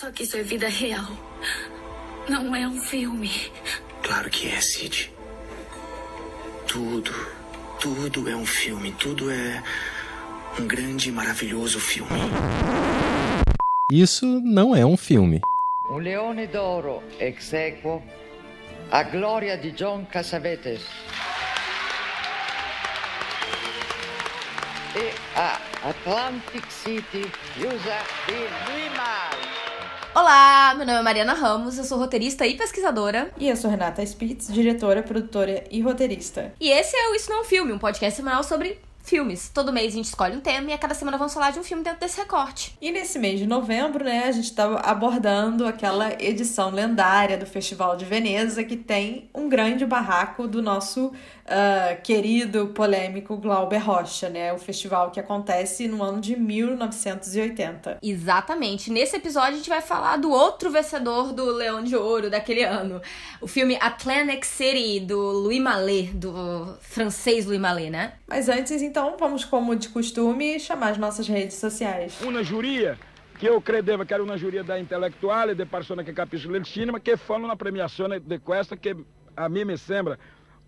Só que isso é vida real. Não é um filme. Claro que é, Cid. Tudo, tudo é um filme. Tudo é um grande e maravilhoso filme. Isso não é um filme. Um leone d'oro ex a glória de John Cassavetes. E a Atlantic City usa de Lima. Olá, meu nome é Mariana Ramos, eu sou roteirista e pesquisadora. E eu sou Renata Spitz, diretora, produtora e roteirista. E esse é o Isso Não é um Filme, um podcast semanal sobre filmes. Todo mês a gente escolhe um tema e a cada semana vamos falar de um filme dentro desse recorte. E nesse mês de novembro, né, a gente estava abordando aquela edição lendária do Festival de Veneza que tem um grande barraco do nosso uh, querido, polêmico Glauber Rocha, né? O festival que acontece no ano de 1980. Exatamente. Nesse episódio a gente vai falar do outro vencedor do Leão de Ouro daquele ano. O filme Atlantic City, do Louis Malle, do francês Louis Malle, né? Mas antes, então, vamos, como de costume, chamar as nossas redes sociais. Una giuria che io credevo che era una giuria da intellettuali, di persone che capiscono il cinema, che fanno una premiazione di questa che a me mi sembra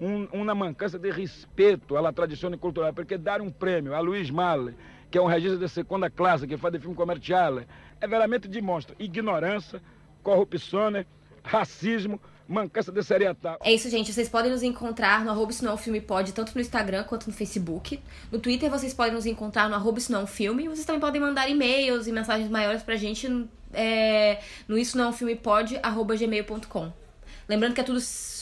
un, una mancanza di rispetto alla tradizione culturale, perché dare un premio a Luiz Malle, che è un regista di seconda classe, che fa dei film commerciali, è veramente dimostra ignorância, corruzione, racismo, mancança de seriedade. É isso, gente. Vocês podem nos encontrar no arroba Isso Não é um Filme Pode, tanto no Instagram quanto no Facebook. No Twitter vocês podem nos encontrar no arroba Isso Não é um Filme. Vocês também podem mandar e-mails e mensagens maiores pra gente é, no Isso Não é um Filme Pode, arroba gmail.com. Lembrando que é tudo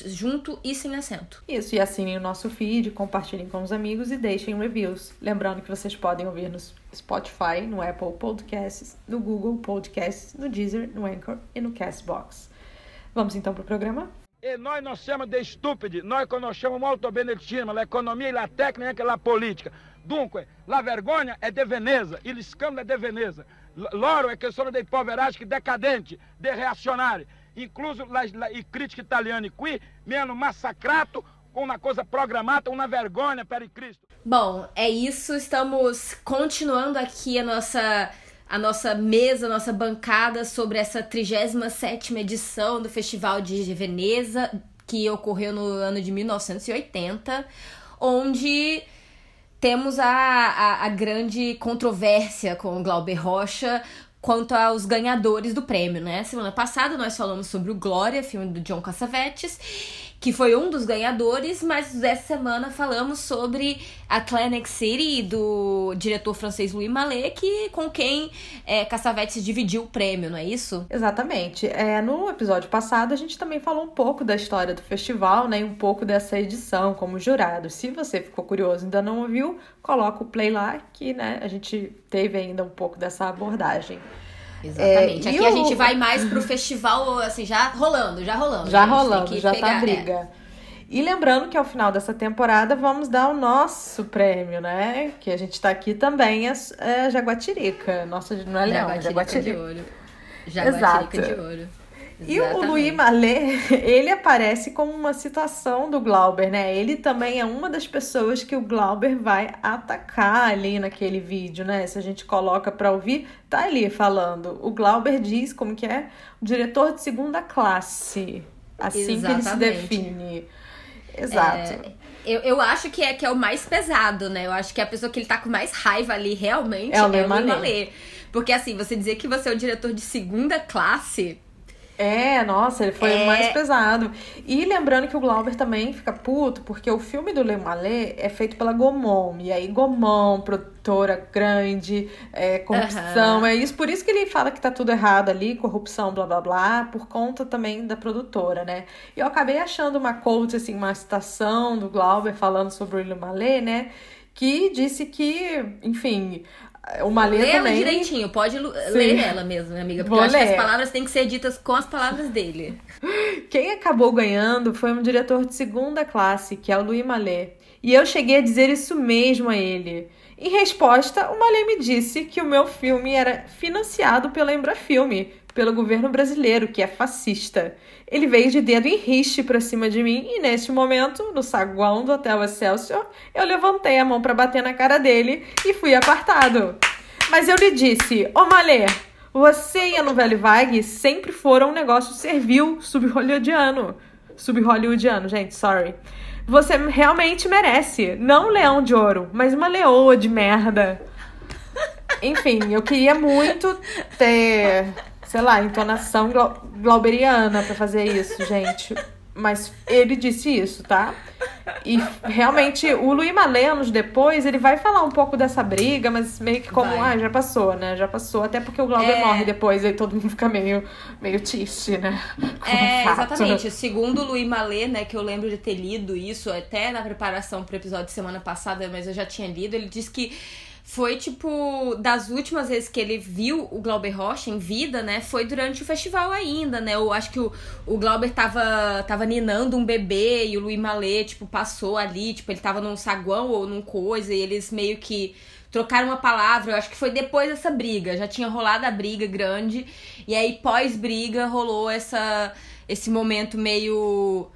junto e sem acento. Isso, e assinem o nosso feed, compartilhem com os amigos e deixem reviews. Lembrando que vocês podem ouvir no Spotify, no Apple Podcasts, no Google Podcasts, no Deezer, no Anchor e no Castbox. Vamos então pro programa? E nós não chamamos de estúpido, nós conosciamo molto bene il cinema, l'economia e la tecnica e la politica. Dunque, la vergogna è de Veneza, il scandalo è de Veneza. Loro è che sono dei poveracci decadenti, dei reazionari. Incluso la, la, i critici italiani qui mi hanno massacrato com uma coisa programada, uma vergonha para Cristo. Bom, é isso. Estamos continuando aqui a nossa a nossa mesa, a nossa bancada sobre essa 37ª edição do Festival de Veneza, que ocorreu no ano de 1980, onde temos a, a, a grande controvérsia com Glauber Rocha quanto aos ganhadores do prêmio, né? Semana passada nós falamos sobre o Glória, filme do John Cassavetes, que foi um dos ganhadores, mas dessa semana falamos sobre Atlantic City, do diretor francês Louis Malle, que, com quem é, Cassavetes dividiu o prêmio, não é isso? Exatamente. É, no episódio passado, a gente também falou um pouco da história do festival, né, e um pouco dessa edição como jurado. Se você ficou curioso e ainda não ouviu, coloca o play lá, que né, a gente teve ainda um pouco dessa abordagem. Exatamente. É, Aqui a gente vai mais pro festival, assim, já rolando, já rolando. Já rolando, já pegar, tá briga. É. E lembrando que ao final dessa temporada vamos dar o nosso prêmio, né? Que a gente tá aqui também, é, é Jaguatirica. Nossa, não é Leão, Jaguatirica, Jaguatirica. de ouro. Jaguatirica Exato. de ouro. E o Louis Mallet, ele aparece como uma citação do Glauber, né? Ele também é uma das pessoas que o Glauber vai atacar ali naquele vídeo, né? Se a gente coloca para ouvir, tá ali falando. O Glauber diz como que é o diretor de segunda classe. Assim Exatamente. que ele se define. Exato. É, eu, eu acho que é, que é o mais pesado, né? Eu acho que a pessoa que ele tá com mais raiva ali realmente é o Louis Mallet. Porque assim, você dizer que você é o diretor de segunda classe é, nossa, ele foi é... mais pesado. E lembrando que o Glauber também fica puto, porque o filme do Le Mallet é feito pela Gomon. E aí, Gomon, produtora grande, é, corrupção. Uhum. É isso, por isso que ele fala que tá tudo errado ali, corrupção, blá blá blá, por conta também da produtora, né? E eu acabei achando uma quote, assim, uma citação do Glauber falando sobre o Le Mallet, né? que disse que, enfim, o Malê Lê também. direitinho, pode Sim. ler ela mesmo, minha amiga. Porque Vou eu acho ler. que as palavras têm que ser ditas com as palavras dele. Quem acabou ganhando foi um diretor de segunda classe, que é o Louis Malé. E eu cheguei a dizer isso mesmo a ele. Em resposta, o Malé me disse que o meu filme era financiado pela Embrafilme, pelo governo brasileiro, que é fascista. Ele veio de dedo em riste para cima de mim e neste momento, no saguão do Hotel Excelsior, eu levantei a mão para bater na cara dele e fui apartado. Mas eu lhe disse: Ô Malê, Você e a novela Vague sempre foram um negócio servil sub-hollywoodiano. Sub-hollywoodiano, gente, sorry. Você realmente merece. Não um leão de ouro, mas uma leoa de merda. Enfim, eu queria muito ter, sei lá, entonação glauberiana para fazer isso, gente. Mas ele disse isso, tá? E realmente, o Luiz Malé, anos depois, ele vai falar um pouco dessa briga, mas meio que como, vai. ah, já passou, né? Já passou. Até porque o Glauber é... morre depois, aí todo mundo fica meio, meio triste, né? Com é, exatamente. Segundo o Luiz Malé, né, que eu lembro de ter lido isso até na preparação pro episódio de semana passada, mas eu já tinha lido, ele disse que foi tipo das últimas vezes que ele viu o Glauber Rocha em vida, né? Foi durante o festival ainda, né? Eu acho que o, o Glauber tava, tava ninando um bebê e o Louis Mallet, tipo, passou ali, tipo, ele tava num saguão ou num coisa e eles meio que trocaram uma palavra. Eu acho que foi depois dessa briga, já tinha rolado a briga grande e aí pós-briga rolou essa esse momento meio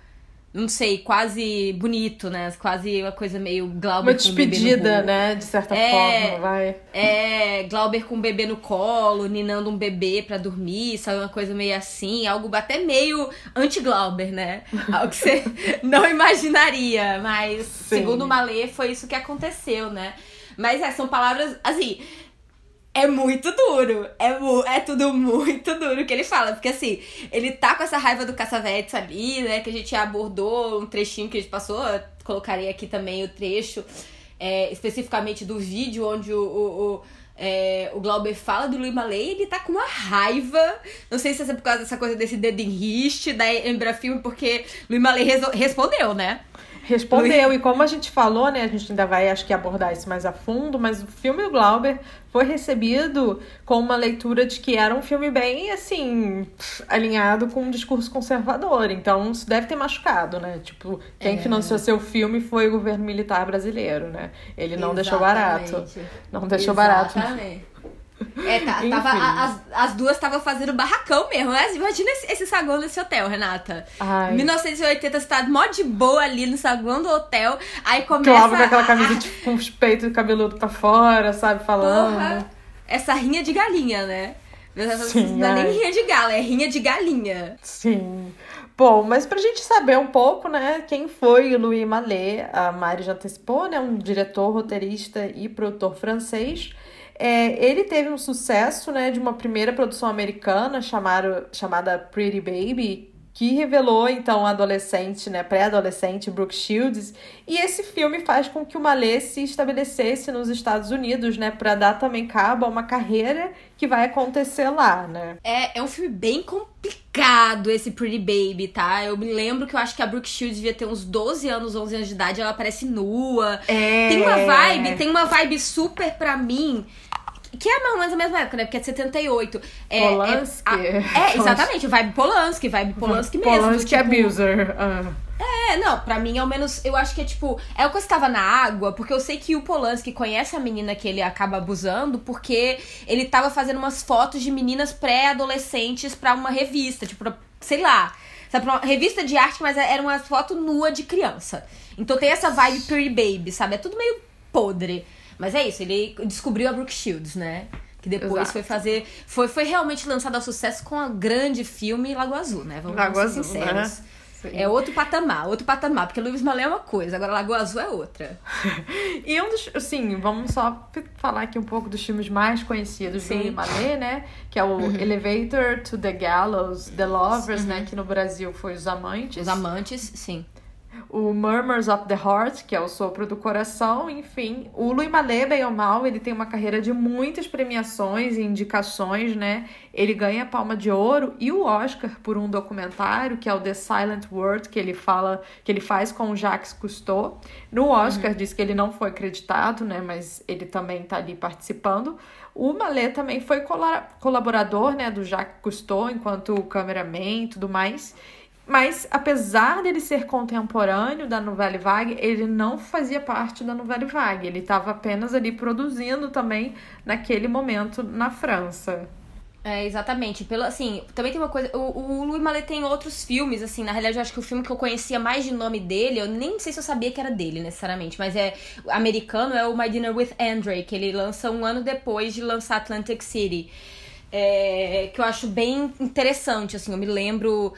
não sei, quase bonito, né? Quase uma coisa meio Glauber uma despedida, um né? De certa é, forma, vai. É, Glauber com um bebê no colo, ninando um bebê para dormir, sabe? Uma coisa meio assim, algo até meio anti-Glauber, né? Algo que você não imaginaria, mas Sim. segundo o Malê foi isso que aconteceu, né? Mas é, são palavras, assim, é muito duro. É, é tudo muito duro que ele fala. Porque assim, ele tá com essa raiva do Caçavetes ali, né? Que a gente abordou um trechinho que a gente passou. Colocarei aqui também o trecho é, especificamente do vídeo onde o, o, o é, o Glauber fala do Luiz Malay, ele tá com uma raiva. Não sei se é por causa dessa coisa desse dedo em riste da Embrafilme, porque Luiz Malay respondeu, né? Respondeu, e como a gente falou, né, a gente ainda vai, acho que, abordar isso mais a fundo, mas o filme Glauber foi recebido com uma leitura de que era um filme bem, assim, alinhado com um discurso conservador. Então, isso deve ter machucado, né? Tipo, quem é. financiou seu filme foi o governo militar brasileiro, né? Ele não Exatamente. deixou barato. Não deixou Exatamente. barato. É, tá, tava, as, as duas estavam fazendo barracão mesmo. Né? Imagina esse, esse saguão nesse hotel, Renata. Ai. 1980 você tá mó de boa ali no saguão do hotel. Aí começa. Claro, com aquela camisa de, com os peitos cabeludo pra fora, sabe? Falando. Porra, essa rinha de galinha, né? Sim, não é nem rinha de gala, é rinha de galinha. Sim. Bom, mas pra gente saber um pouco, né, quem foi o Louis Mallet, a Mari já antecipou, né, um diretor, roteirista e produtor francês. É, ele teve um sucesso né, de uma primeira produção americana chamado, chamada Pretty Baby, que revelou então a adolescente, né, pré-adolescente Brooke Shields, e esse filme faz com que o Malê se estabelecesse nos Estados Unidos, né, para dar também cabo a uma carreira que vai acontecer lá, né? É, é um filme bem complicado esse Pretty Baby, tá? Eu me lembro que eu acho que a Brooke Shields devia ter uns 12 anos, 11 anos de idade, ela aparece nua. É. Tem uma vibe, tem uma vibe super pra mim que é mais ou menos a mesma época, né? Porque é de 78. É, Polanski. É, é, exatamente, vibe Polanski, vibe Polanski mesmo. Polanski tipo, abuser. Ah. É, não, pra mim, ao menos, eu acho que é tipo. É o que eu estava na água, porque eu sei que o Polanski conhece a menina que ele acaba abusando, porque ele tava fazendo umas fotos de meninas pré-adolescentes pra uma revista, tipo, pra, sei lá. Sabe, pra uma revista de arte, mas era uma foto nua de criança. Então tem essa vibe Pretty Baby, sabe? É tudo meio podre. Mas é isso, ele descobriu a Brooke Shields, né? Que depois Exato. foi fazer. Foi, foi realmente lançado ao sucesso com a grande filme Lago Azul, né? Vamos Lago ser Azul, sinceros. Né? É outro patamar, outro patamar, porque Luiz Malé é uma coisa, agora Lagoa Azul é outra. e um dos, assim, vamos só falar aqui um pouco dos filmes mais conhecidos Sim. do Luiz Malé, né? Que é o uhum. Elevator to the Gallows, The Lovers, né? uhum. né? Que no Brasil foi Os Amantes. Os Amantes, sim o Murmurs of the Heart, que é o sopro do coração, enfim. O Louis Malle, bem ou mal, ele tem uma carreira de muitas premiações e indicações, né? Ele ganha a Palma de Ouro e o Oscar por um documentário, que é o The Silent World, que ele fala, que ele faz com o Jacques Cousteau. No Oscar uhum. diz que ele não foi acreditado, né, mas ele também está ali participando. O Malé também foi colaborador, né, do Jacques Cousteau enquanto cameraman e tudo mais. Mas, apesar dele ser contemporâneo da Nouvelle Vague, ele não fazia parte da Nouvelle Vague. Ele estava apenas ali produzindo também naquele momento na França. É, exatamente. Pelo, assim, também tem uma coisa. O, o Louis Malet tem outros filmes, assim. Na realidade, eu acho que o filme que eu conhecia mais de nome dele, eu nem sei se eu sabia que era dele, necessariamente. Mas é americano, é o My Dinner with Andre, que ele lança um ano depois de lançar Atlantic City. é, que eu acho bem interessante, assim, eu me lembro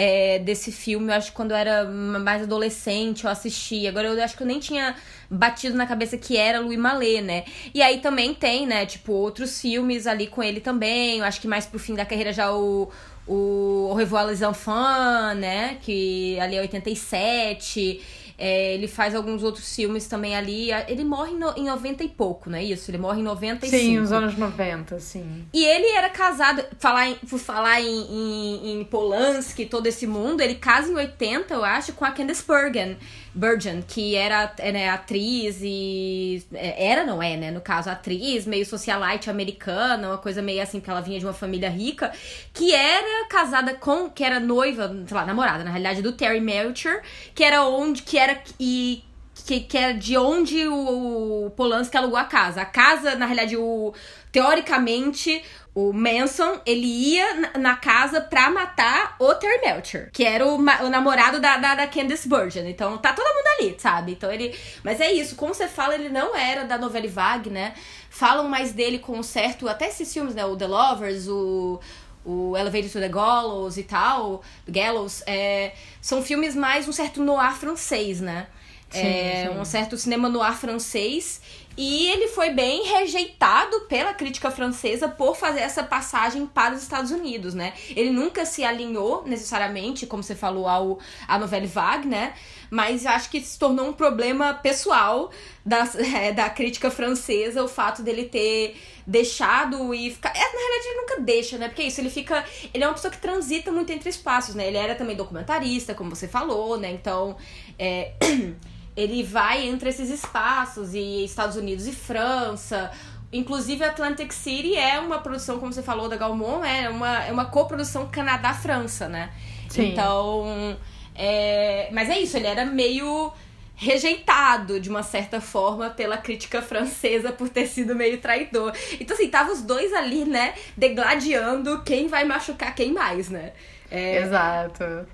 é, desse filme, eu acho que quando eu era mais adolescente eu assisti. Agora eu acho que eu nem tinha batido na cabeça que era Louis Mallet, né? E aí também tem, né, tipo, outros filmes ali com ele também. Eu acho que mais pro fim da carreira já o, o revoir les enfants, né? Que ali é 87. É, ele faz alguns outros filmes também ali. Ele morre no, em 90 e pouco, não é isso? Ele morre em 95. Sim, os anos 90, sim. E ele era casado, falar em, por falar em, em, em Polanski, todo esse mundo, ele casa em 80, eu acho, com a Candice Bergen. Burgeon, que era né, atriz e. É, era, não é, né? No caso, atriz, meio socialite americana, uma coisa meio assim, que ela vinha de uma família rica, que era casada com. que era noiva, sei lá, namorada, na realidade, do Terry Melcher, que era onde. que era. e que, que era de onde o, o Polanski alugou a casa. A casa, na realidade, o teoricamente, o Manson, ele ia na casa pra matar o Terry Melcher, que era o, o namorado da, da, da, Candice. Então, tá todo mundo ali, sabe? Então, ele... Mas é isso, como você fala, ele não era da novela Vague, né? Falam mais dele com um certo... Até esses filmes, né? O The Lovers, o o Elevator to the Gallows e tal, Gallows, é, são filmes mais um certo noir francês, né? Sim, é, sim. um certo cinema noir francês e ele foi bem rejeitado pela crítica francesa por fazer essa passagem para os Estados Unidos, né? Ele nunca se alinhou necessariamente, como você falou, ao, à novela Vague, né? Mas acho que se tornou um problema pessoal da, é, da crítica francesa o fato dele ter deixado e ficar. É, na realidade, ele nunca deixa, né? Porque é isso, ele fica. Ele é uma pessoa que transita muito entre espaços, né? Ele era também documentarista, como você falou, né? Então. É... ele vai entre esses espaços e Estados Unidos e França. Inclusive, Atlantic City é uma produção, como você falou, da Galmon, é uma, é uma coprodução Canadá-França, né? Sim. Então. É... Mas é isso, ele era meio rejeitado de uma certa forma pela crítica francesa por ter sido meio traidor. Então, assim, tava os dois ali, né, degladiando quem vai machucar quem mais, né? É... Exato.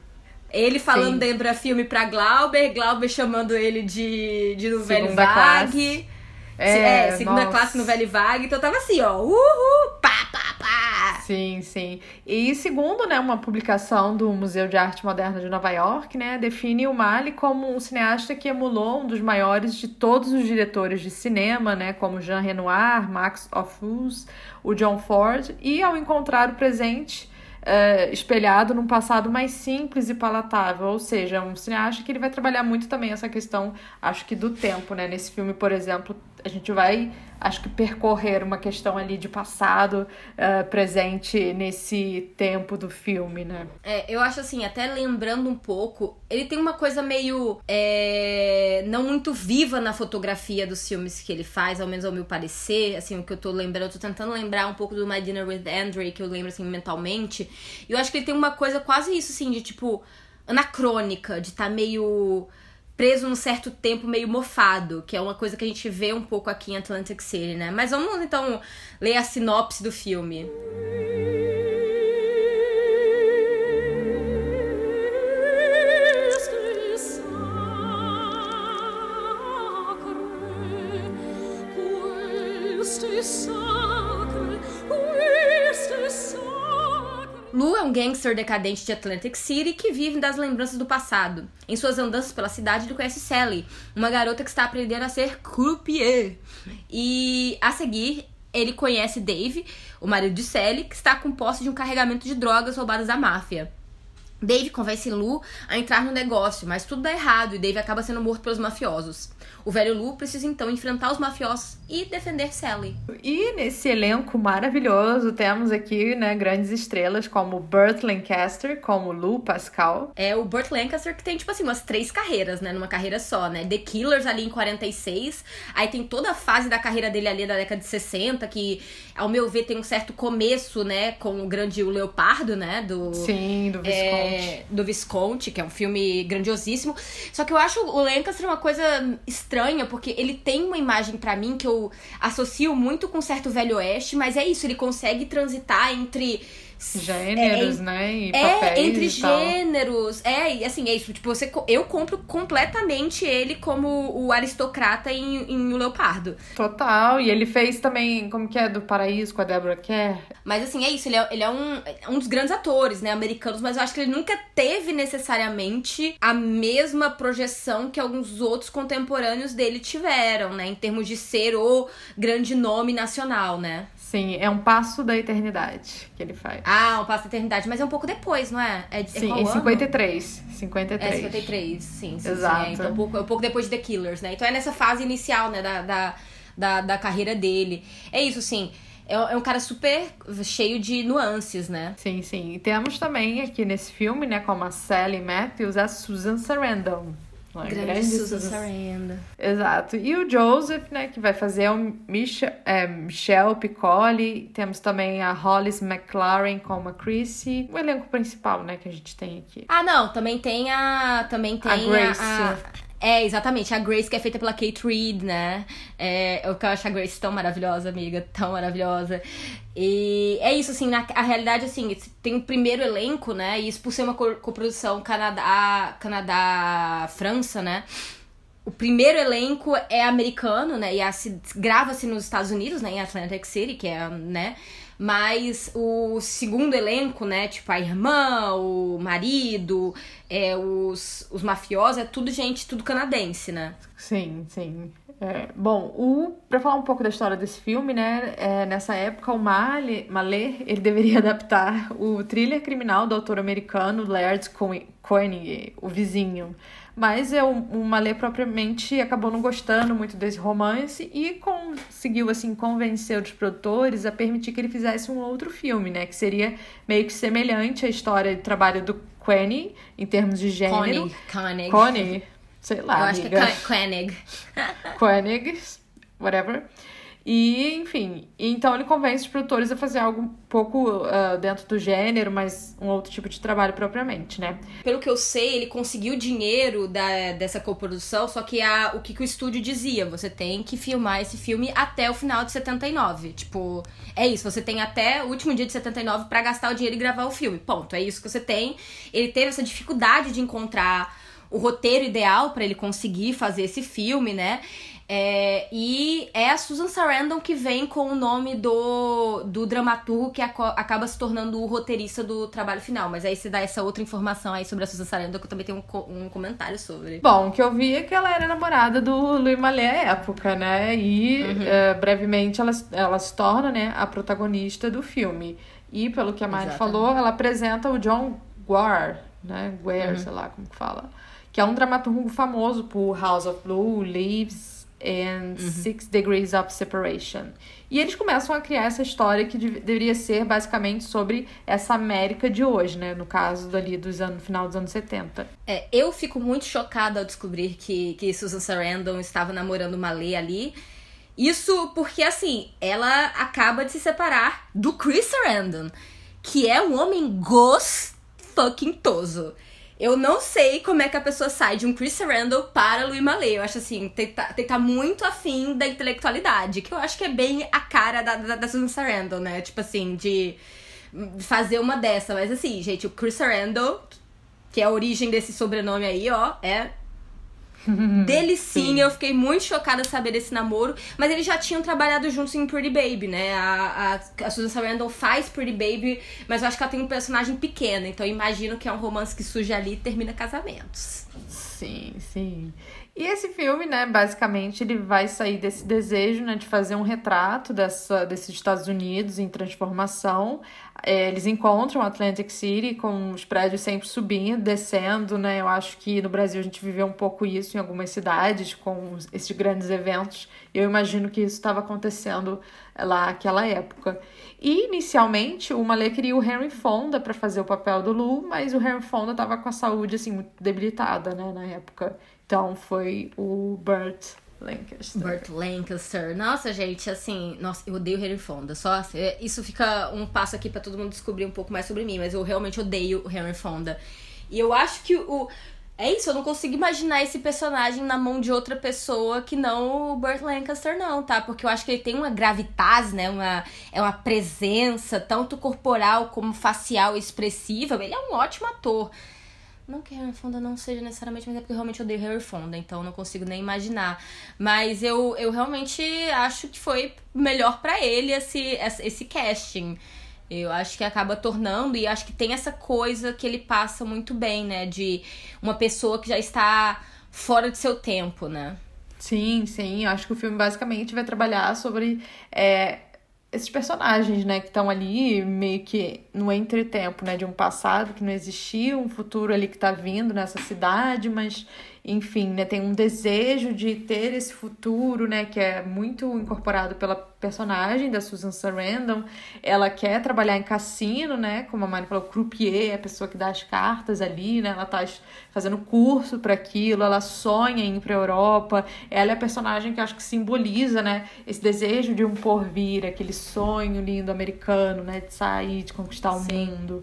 Ele falando Sim. lembra filme pra Glauber, Glauber chamando ele de, de Novelle Vague. É, é, segunda nossa. classe no Velho Vague. Então tava assim, ó. Uhul! Pá, pá, pá! Sim, sim. E segundo, né, uma publicação do Museu de Arte Moderna de Nova York, né, define o Mali como um cineasta que emulou um dos maiores de todos os diretores de cinema, né, como Jean Renoir, Max Ophüls, o John Ford, e ao encontrar o presente uh, espelhado num passado mais simples e palatável. Ou seja, um cineasta que ele vai trabalhar muito também essa questão, acho que do tempo, né? Nesse filme, por exemplo, a gente vai, acho que, percorrer uma questão ali de passado uh, presente nesse tempo do filme, né? É, eu acho assim, até lembrando um pouco, ele tem uma coisa meio é, não muito viva na fotografia dos filmes que ele faz, ao menos ao meu parecer, assim, o que eu tô lembrando, eu tô tentando lembrar um pouco do My Dinner with Andre, que eu lembro assim mentalmente, e eu acho que ele tem uma coisa quase isso, assim, de tipo, anacrônica, de tá meio preso num certo tempo meio mofado, que é uma coisa que a gente vê um pouco aqui em Atlantic City, né? Mas vamos então ler a sinopse do filme. Lu é um gangster decadente de Atlantic City que vive das lembranças do passado. Em suas andanças pela cidade, ele conhece Sally, uma garota que está aprendendo a ser croupier. E a seguir, ele conhece Dave, o marido de Sally, que está com posse de um carregamento de drogas roubadas da máfia. Dave convence Lu a entrar no negócio, mas tudo dá errado e Dave acaba sendo morto pelos mafiosos. O velho Lu precisa então enfrentar os mafiosos e defender Sally. E nesse elenco maravilhoso temos aqui, né, grandes estrelas como Burt Lancaster, como Lou Pascal. É o Burt Lancaster que tem tipo assim umas três carreiras, né, numa carreira só, né? The Killers ali em 46, aí tem toda a fase da carreira dele ali da década de 60 que ao meu ver tem um certo começo, né, com o grande o Leopardo, né, do Sim, do Visconti. É, do Visconti, que é um filme grandiosíssimo. Só que eu acho o Lancaster uma coisa estranha, porque ele tem uma imagem para mim que eu associo muito com certo velho oeste, mas é isso, ele consegue transitar entre gêneros, é, né? E é, entre gêneros. É, e assim, é isso. Tipo, você, eu compro completamente ele como o aristocrata em, em O Leopardo. Total. E ele fez também, como que é, do Paraíso com a Deborah Kerr. Mas assim, é isso. Ele é, ele é um, um dos grandes atores, né, americanos, mas eu acho que ele nunca teve necessariamente a mesma projeção que alguns outros contemporâneos dele tiveram, né? Em termos de ser o grande nome nacional, né? Sim, é um passo da eternidade que ele faz. Ah, um passo da eternidade, mas é um pouco depois, não é? É, sim, é em 53. 53. É 53, sim, sim. Exato. Sim, é. Então, um pouco, um pouco depois de The Killers, né? Então é nessa fase inicial, né, da, da, da, da carreira dele. É isso, sim. É, é um cara super cheio de nuances, né? Sim, sim. E temos também aqui nesse filme, né, como a Sally Matthews, a Susan Sarandon. Uma grande, grande Susan Sarandon. Exato. E o Joseph, né, que vai fazer o Michel, é, Michelle Piccoli. Temos também a Hollis McLaren como a Chrissy. O elenco principal, né, que a gente tem aqui. Ah, não. Também tem a... Também tem a... Grace. A, é, exatamente. A Grace, que é feita pela Kate Reed, né? É, eu, acho a Grace tão maravilhosa, amiga. Tão maravilhosa. E é isso, assim, na, a realidade, assim, tem o primeiro elenco, né? E isso por ser uma coprodução Canadá, Canadá-França, né? O primeiro elenco é americano, né? E grava-se nos Estados Unidos, né? Em Atlantic City, que é, né? Mas o segundo elenco, né? Tipo a irmã, o marido, é, os, os mafiosos, é tudo gente, tudo canadense, né? Sim, sim. É, bom, o, pra falar um pouco da história desse filme, né? É, nessa época, o Malé, Malé, ele deveria adaptar o thriller criminal do autor americano Laird Koenig, O Vizinho. Mas é, o, Malé propriamente acabou não gostando muito desse romance e conseguiu, assim, convencer os produtores a permitir que ele fizesse um outro filme, né? Que seria meio que semelhante à história de trabalho do Koenig, em termos de gênero. Koenig. Koenig. Sei lá, Eu amiga. acho que é Koenig. Koenig, whatever. E, enfim, então ele convence os produtores a fazer algo um pouco uh, dentro do gênero, mas um outro tipo de trabalho propriamente, né? Pelo que eu sei, ele conseguiu dinheiro da, dessa coprodução, só que a, o que, que o estúdio dizia? Você tem que filmar esse filme até o final de 79. Tipo, é isso, você tem até o último dia de 79 para gastar o dinheiro e gravar o filme. Ponto, é isso que você tem. Ele teve essa dificuldade de encontrar o roteiro ideal para ele conseguir fazer esse filme, né? É, e é a Susan Sarandon que vem com o nome do, do dramaturgo que acaba se tornando o roteirista do trabalho final. Mas aí você dá essa outra informação aí sobre a Susan Sarandon que eu também tenho um, um comentário sobre. Bom, o que eu vi é que ela era namorada do Louis Malle à época, né? E uhum. uh, brevemente ela, ela se torna né, a protagonista do filme. E pelo que a Mari falou, ela apresenta o John Guare, né? Guare, uhum. sei lá como que fala. Que é um dramaturgo famoso por House of Blue, Leaves and uhum. Six Degrees of Separation. E eles começam a criar essa história que deveria ser basicamente sobre essa América de hoje, né? No caso dali dos anos, final dos anos 70. É, eu fico muito chocada ao descobrir que, que Susan Sarandon estava namorando uma lei ali. Isso porque, assim, ela acaba de se separar do Chris Sarandon, que é um homem gostoso. Eu não sei como é que a pessoa sai de um Chris Randall para Louis Malle. Eu acho assim, estar tá muito afim da intelectualidade, que eu acho que é bem a cara da, da, da Susan Sarandon, né? Tipo assim, de fazer uma dessa. Mas assim, gente, o Chris Randall, que é a origem desse sobrenome aí, ó, é Delicinha, eu fiquei muito chocada de saber desse namoro. Mas eles já tinham trabalhado juntos em Pretty Baby, né? A, a, a Susan Sarandon faz Pretty Baby, mas eu acho que ela tem um personagem pequeno. Então eu imagino que é um romance que surge ali e termina casamentos. Sim, sim. E esse filme, né, basicamente, ele vai sair desse desejo, né, de fazer um retrato dessa, desses Estados Unidos em transformação. É, eles encontram Atlantic City com os prédios sempre subindo, descendo, né? Eu acho que no Brasil a gente viveu um pouco isso em algumas cidades com esses grandes eventos. Eu imagino que isso estava acontecendo lá naquela época. E inicialmente o Malê queria o Henry Fonda para fazer o papel do Lu, mas o Henry Fonda estava com a saúde assim muito debilitada, né, na época. Então foi o Burt Lancaster. Burt Lancaster. Nossa, gente, assim, nossa, eu odeio Henry Fonda. Só assim, é, isso fica um passo aqui para todo mundo descobrir um pouco mais sobre mim, mas eu realmente odeio Henry Fonda. E eu acho que o É isso, eu não consigo imaginar esse personagem na mão de outra pessoa que não o Burt Lancaster, não, tá? Porque eu acho que ele tem uma gravitas, né? Uma, é uma presença, tanto corporal como facial expressiva. Ele é um ótimo ator. Não que Harry Fonda não seja necessariamente, mas é porque eu realmente odeio Harry Fonda, então não consigo nem imaginar. Mas eu, eu realmente acho que foi melhor para ele esse, esse casting. Eu acho que acaba tornando, e acho que tem essa coisa que ele passa muito bem, né? De uma pessoa que já está fora de seu tempo, né? Sim, sim. Eu acho que o filme basicamente vai trabalhar sobre é, esses personagens, né, que estão ali meio que no entretempo, né, de um passado que não existia, um futuro ali que está vindo nessa cidade, mas enfim, né, tem um desejo de ter esse futuro, né, que é muito incorporado pela personagem da Susan Sarandon. Ela quer trabalhar em cassino, né, como a Mari falou, croupier, é a pessoa que dá as cartas ali, né, ela tá fazendo curso para aquilo, ela sonha em ir para Europa. Ela é a personagem que acho que simboliza, né, esse desejo de um porvir, aquele sonho lindo americano, né, de sair, de conquistar o Sim. mundo.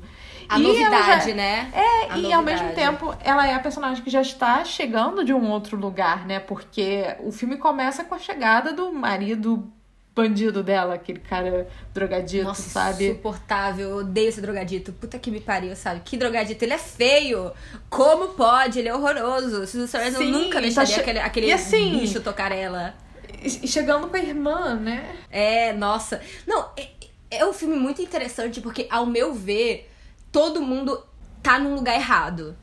A e novidade, já, né? É, a e novidade. ao mesmo tempo ela é a personagem que já está chegando de um outro lugar, né? Porque o filme começa com a chegada do marido bandido dela, aquele cara drogadito, Nossa, sabe? Insuportável, eu odeio esse drogadito. Puta que me pariu, sabe? Que drogadito, ele é feio. Como pode? Ele é horroroso. Susan Sarandon nunca tá deixaria tá aquele, aquele assim, bicho tocar ela. E chegando com a irmã, né? É, nossa. Não, é, é um filme muito interessante porque, ao meu ver, todo mundo tá num lugar errado.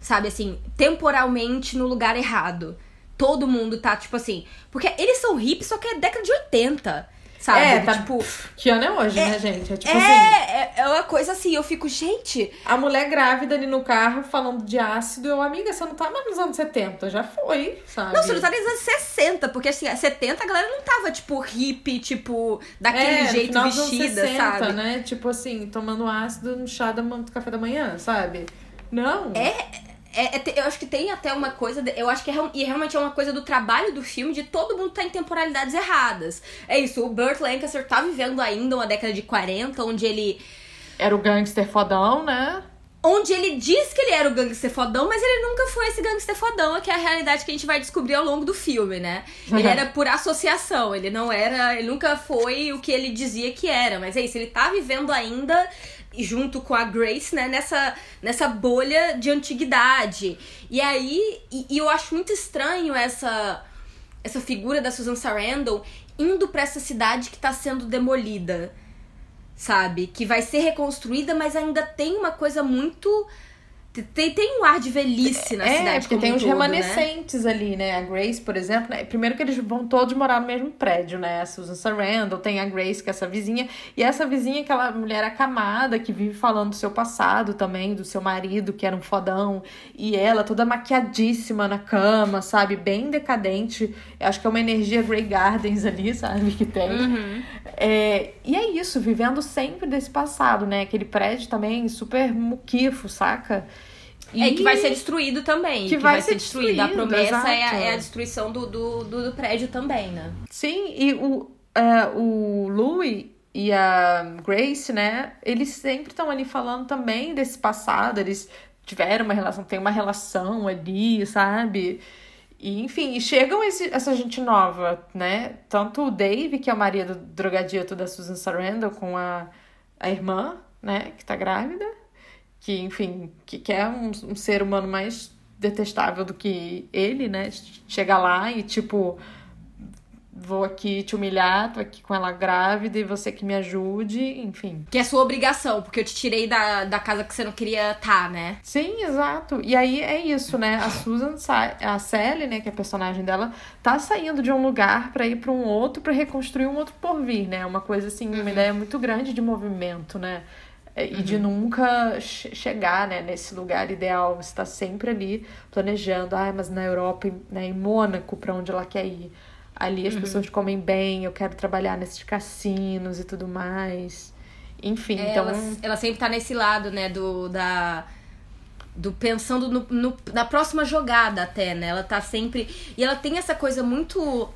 Sabe assim, temporalmente no lugar errado. Todo mundo tá, tipo assim. Porque eles são hippies, só que é década de 80 sabe? É, tá, tipo. Que ano é hoje, é, né, gente? É tipo é, assim. É, é uma coisa assim, eu fico, gente. A mulher grávida ali no carro falando de ácido, eu, amiga, você não tá mais nos anos 70, já foi, sabe? Não, você não tá nos anos 60, porque assim, 70 a galera não tava, tipo, hippie, tipo, daquele é, jeito vestida, 60, sabe? né? Tipo assim, tomando ácido no chá do café da manhã, sabe? Não. É é, é, eu acho que tem até uma coisa. Eu acho que é, e realmente é uma coisa do trabalho do filme de todo mundo tá em temporalidades erradas. É isso, o Burt Lancaster tá vivendo ainda uma década de 40, onde ele. Era o gangster fodão, né? Onde ele diz que ele era o gangster fodão, mas ele nunca foi esse gangster fodão, que é a realidade que a gente vai descobrir ao longo do filme, né? Ele era por associação, ele não era. Ele nunca foi o que ele dizia que era. Mas é isso, ele tá vivendo ainda junto com a Grace, né, nessa, nessa bolha de antiguidade. E aí, e, e eu acho muito estranho essa essa figura da Susan Sarandon indo para essa cidade que tá sendo demolida, sabe? Que vai ser reconstruída, mas ainda tem uma coisa muito tem, tem um ar de velhice na é, cidade. É, porque tem um os todo, remanescentes né? ali, né? A Grace, por exemplo, né? Primeiro que eles vão todos morar no mesmo prédio, né? A Susan Sarandon, tem a Grace, que é essa vizinha. E essa vizinha, aquela mulher acamada, que vive falando do seu passado também, do seu marido, que era um fodão. E ela toda maquiadíssima na cama, sabe? Bem decadente. Eu acho que é uma energia Grey Gardens ali, sabe? Que tem. Uhum. É, e é isso, vivendo sempre desse passado, né? Aquele prédio também super muquifo, saca? E... É, que vai ser destruído também. Que, que vai, vai, ser destruído. destruído. A promessa é a, é a, destruição do, do, do, do, prédio também, né? Sim, e o, uh, o Louis e a Grace, né? Eles sempre estão ali falando também desse passado. Eles tiveram uma relação, tem uma relação ali, sabe? E, enfim, chegam esse, essa gente nova, né? Tanto o Dave, que é o marido drogadito da Susan Sarandon, com a, a irmã, né? Que tá grávida que, enfim, que quer um, um ser humano mais detestável do que ele, né? Chega lá e, tipo, vou aqui te humilhar, tô aqui com ela grávida e você que me ajude, enfim. Que é sua obrigação, porque eu te tirei da, da casa que você não queria estar, tá, né? Sim, exato. E aí é isso, né? A Susan sai, a Sally, né, que é a personagem dela, tá saindo de um lugar para ir para um outro para reconstruir um outro porvir, né? Uma coisa assim, uma uhum. ideia muito grande de movimento, né? É, e uhum. de nunca chegar né, nesse lugar ideal. Você está sempre ali planejando, ah, mas na Europa, né, em Mônaco, para onde ela quer ir. Ali as uhum. pessoas comem bem, eu quero trabalhar nesses cassinos e tudo mais. Enfim, é, então. Ela, ela, sempre tá nesse lado, né, do. Da, do pensando no, no, na próxima jogada até, né? Ela tá sempre. E ela tem essa coisa muito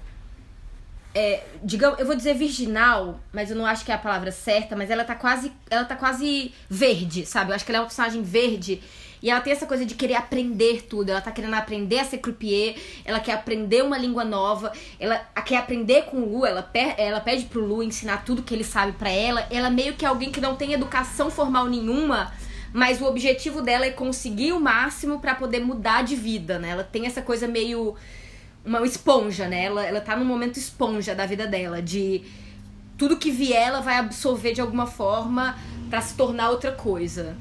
é, digamos, eu vou dizer virginal, mas eu não acho que é a palavra certa, mas ela tá quase, ela tá quase verde, sabe? Eu acho que ela é uma personagem verde E ela tem essa coisa de querer aprender tudo. Ela tá querendo aprender a ser croupier, ela quer aprender uma língua nova, ela quer aprender com o Lu, ela, ela pede pro Lu ensinar tudo que ele sabe para ela. Ela meio que é alguém que não tem educação formal nenhuma, mas o objetivo dela é conseguir o máximo para poder mudar de vida, né? Ela tem essa coisa meio uma esponja, né? Ela, ela tá num momento esponja da vida dela, de tudo que vier ela vai absorver de alguma forma para se tornar outra coisa.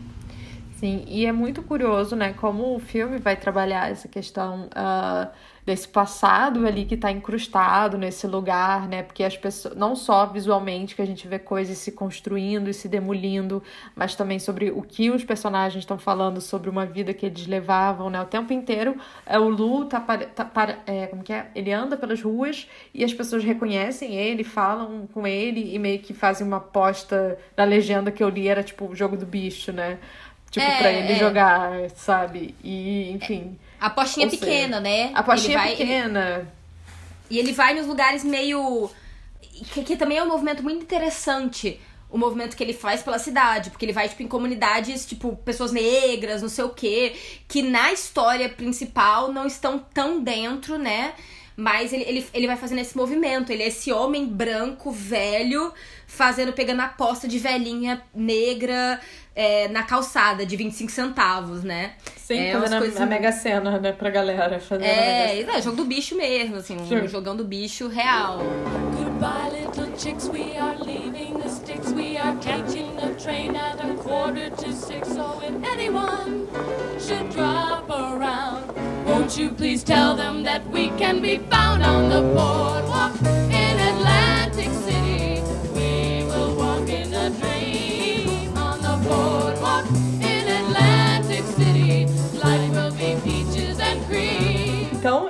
Sim, e é muito curioso, né, como o filme vai trabalhar essa questão uh, desse passado ali que está incrustado nesse lugar, né, porque as pessoas, não só visualmente que a gente vê coisas se construindo e se demolindo, mas também sobre o que os personagens estão falando sobre uma vida que eles levavam, né, o tempo inteiro. É, o Lu tá, tá para, é, como que é? Ele anda pelas ruas e as pessoas reconhecem ele, falam com ele e meio que fazem uma aposta na legenda que eu li, era tipo o jogo do bicho, né? Tipo, é, pra ele é. jogar, sabe? E, enfim. A postinha pequena, né? A postinha vai, pequena. Ele... E ele vai nos lugares meio. Que, que, também é um movimento muito interessante. O movimento que ele faz pela cidade. Porque ele vai, tipo, em comunidades, tipo, pessoas negras, não sei o quê. Que na história principal não estão tão dentro, né? Mas ele, ele, ele vai fazendo esse movimento. Ele é esse homem branco, velho, fazendo, pegando a posta de velhinha negra é, na calçada de 25 centavos, né? Sim, é, fazendo coisas... a Mega Sena, né, pra galera. Fazendo é, é, jogo do bicho mesmo, assim, sure. um jogão do bicho real. Goodbye, little chicks, we are leaving the sticks. We are catching the train at a quarter to six. So if anyone should drop around, won't you please tell them that we can be found on the boardwalk in Atlantic City.